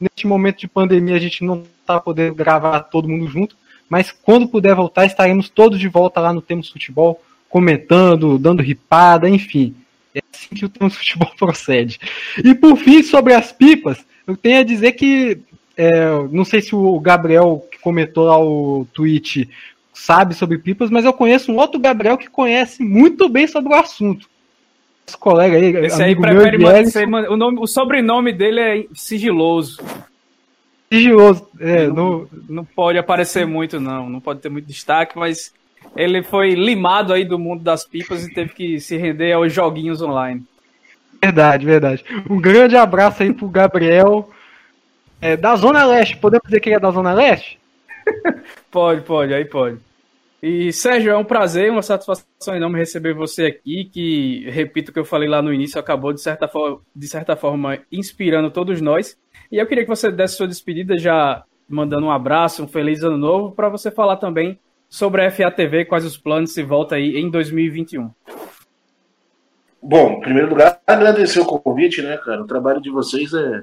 Neste momento de pandemia a gente não está podendo gravar todo mundo junto, mas quando puder voltar estaremos todos de volta lá no Temos Futebol, comentando, dando ripada, enfim. É assim que o Temos Futebol procede. E por fim, sobre as pipas, eu tenho a dizer que é, não sei se o Gabriel que comentou lá o tweet sabe sobre pipas, mas eu conheço um outro Gabriel que conhece muito bem sobre o assunto. Esse colega aí, Esse amigo aí meu, Biel, o, nome, o sobrenome dele é sigiloso. Sigiloso, é, não, não pode aparecer muito não, não pode ter muito destaque, mas ele foi limado aí do mundo das pipas e teve que se render aos joguinhos online. Verdade, verdade. Um grande abraço aí pro Gabriel. É, da Zona Leste, podemos dizer que ele é da Zona Leste? pode, pode, aí pode. E Sérgio, é um prazer, uma satisfação enorme receber você aqui, que, repito o que eu falei lá no início, acabou de certa, forma, de certa forma inspirando todos nós. E eu queria que você desse sua despedida já mandando um abraço, um feliz ano novo, para você falar também sobre a FATV, quais os planos se volta aí em 2021. Bom, em primeiro lugar, agradecer o convite, né, cara? O trabalho de vocês é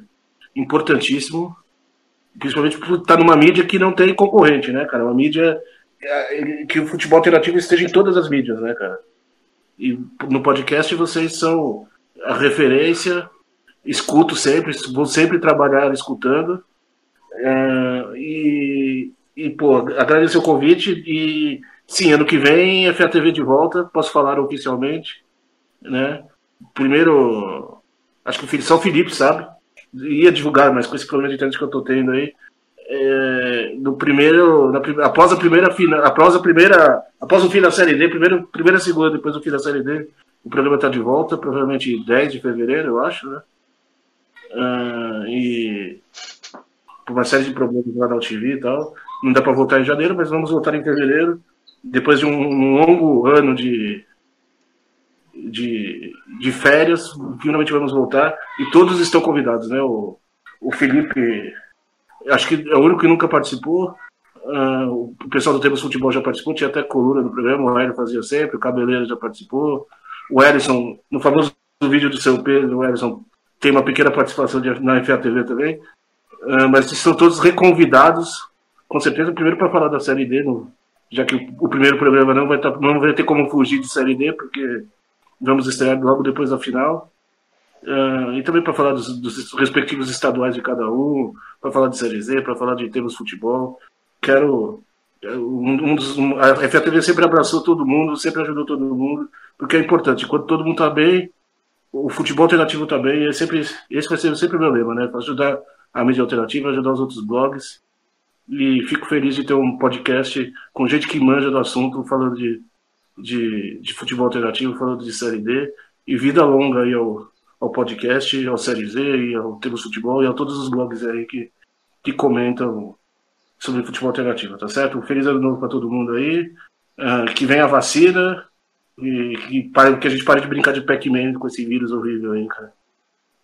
importantíssimo, principalmente por estar numa mídia que não tem concorrente, né, cara? Uma mídia é, que o futebol alternativo esteja em todas as mídias, né, cara? E no podcast vocês são a referência, escuto sempre, vou sempre trabalhar escutando. É, e, e, pô, agradecer o convite e sim, ano que vem FATV de volta, posso falar oficialmente, né? Primeiro, acho que o São Felipe sabe, ia divulgar, mas com esse problema de internet que eu tô tendo aí, é, no primeiro, na, após a primeira após a primeira, após o fim da série D, primeiro, primeira segunda, depois do fim da série D, o programa está de volta, provavelmente 10 de fevereiro, eu acho, né? Uh, e por uma série de problemas lá na TV e tal, não dá para voltar em janeiro, mas vamos voltar em fevereiro, depois de um, um longo ano de de, de férias, finalmente vamos voltar e todos estão convidados, né? O, o Felipe, acho que é o único que nunca participou. Uh, o pessoal do Temos Futebol já participou, tinha até coluna no programa, o Hélio fazia sempre, o Cabeleiro já participou, o Ellison, no famoso vídeo do seu Pedro, o Ellison tem uma pequena participação de, na FATV também, uh, mas estão todos reconvidados, com certeza, primeiro para falar da Série D, no, já que o, o, primeiro programa não vai, tá, não vai ter como fugir de Série D, porque vamos estrear logo depois da final. Uh, e também para falar dos, dos, respectivos estaduais de cada um, para falar de Série Z, para falar de termos futebol. Quero. É, um, um dos, um, a FATV sempre abraçou todo mundo, sempre ajudou todo mundo, porque é importante. Quando todo mundo está bem, o futebol alternativo está bem. É sempre, esse vai ser sempre o meu lema, né? Ajudar a mídia alternativa, ajudar os outros blogs. E fico feliz de ter um podcast com gente que manja do assunto, falando de, de, de futebol alternativo, falando de Série D, e vida longa aí ao, ao podcast, ao Série Z, e ao Temos Futebol e a todos os blogs aí que, que comentam sobre futebol alternativo, tá certo? Feliz ano novo para todo mundo aí. Uh, que venha a vacina e que, pare, que a gente pare de brincar de Pac-Man com esse vírus horrível aí, cara.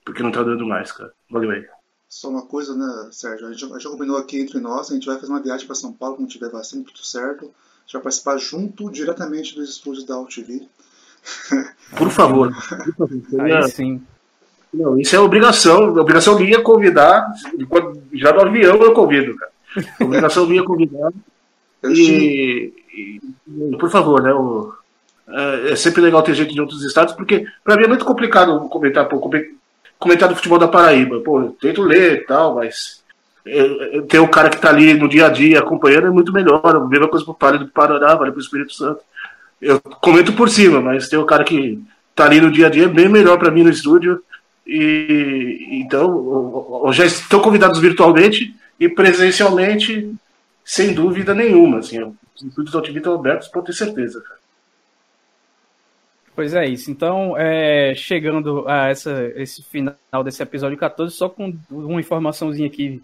Porque não tá dando mais, cara. Valeu aí. Só uma coisa, né, Sérgio? A gente, gente combinou aqui entre nós, a gente vai fazer uma viagem para São Paulo quando tiver vacina, tudo certo. Vai participar junto, diretamente dos estúdios da UTV. Por favor. Aí sim. Não, isso é obrigação. Obrigação minha convidar. Já no avião eu convido, cara. Obrigação minha convidar. E, e, por favor, né? O, é, é, sempre legal ter gente de outros estados, porque para mim é muito complicado comentar, pô, comentar do futebol da Paraíba. Pô, eu tento ler e tal, mas ter o cara que tá ali no dia a dia acompanhando é muito melhor. A mesma coisa pro Vale do Paraná, vale pro Espírito Santo. Eu comento por cima, mas ter o cara que tá ali no dia a dia é bem melhor para mim no estúdio. E então, já estão convidados virtualmente e presencialmente, sem dúvida nenhuma. Assim, os estúdios TV estão abertos, pode ter certeza. Pois é isso. Então, é, chegando a essa, esse final desse episódio 14, só com uma informaçãozinha aqui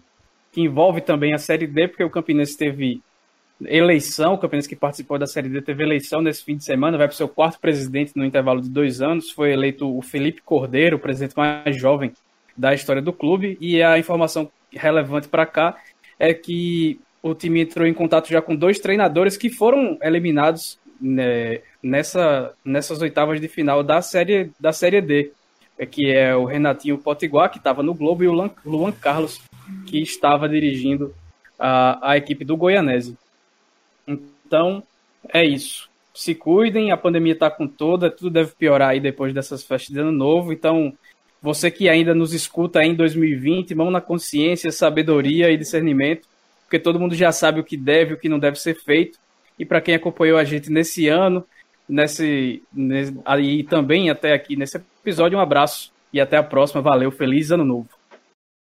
que envolve também a Série D, porque o Campinense teve eleição, o Campinense que participou da Série D teve eleição nesse fim de semana, vai para o seu quarto presidente no intervalo de dois anos, foi eleito o Felipe Cordeiro, o presidente mais jovem da história do clube, e a informação relevante para cá é que o time entrou em contato já com dois treinadores que foram eliminados né, nessa, nessas oitavas de final da série, da série D, é que é o Renatinho Potiguar, que estava no Globo, e o Luan Carlos, que estava dirigindo a, a equipe do Goianese. Então, é isso. Se cuidem, a pandemia está com toda, tudo deve piorar aí depois dessas festas de ano novo. Então, você que ainda nos escuta em 2020, mão na consciência, sabedoria e discernimento, porque todo mundo já sabe o que deve e o que não deve ser feito. E para quem acompanhou a gente nesse ano, nesse, nesse aí também até aqui nesse episódio. Um abraço e até a próxima. Valeu, feliz ano novo.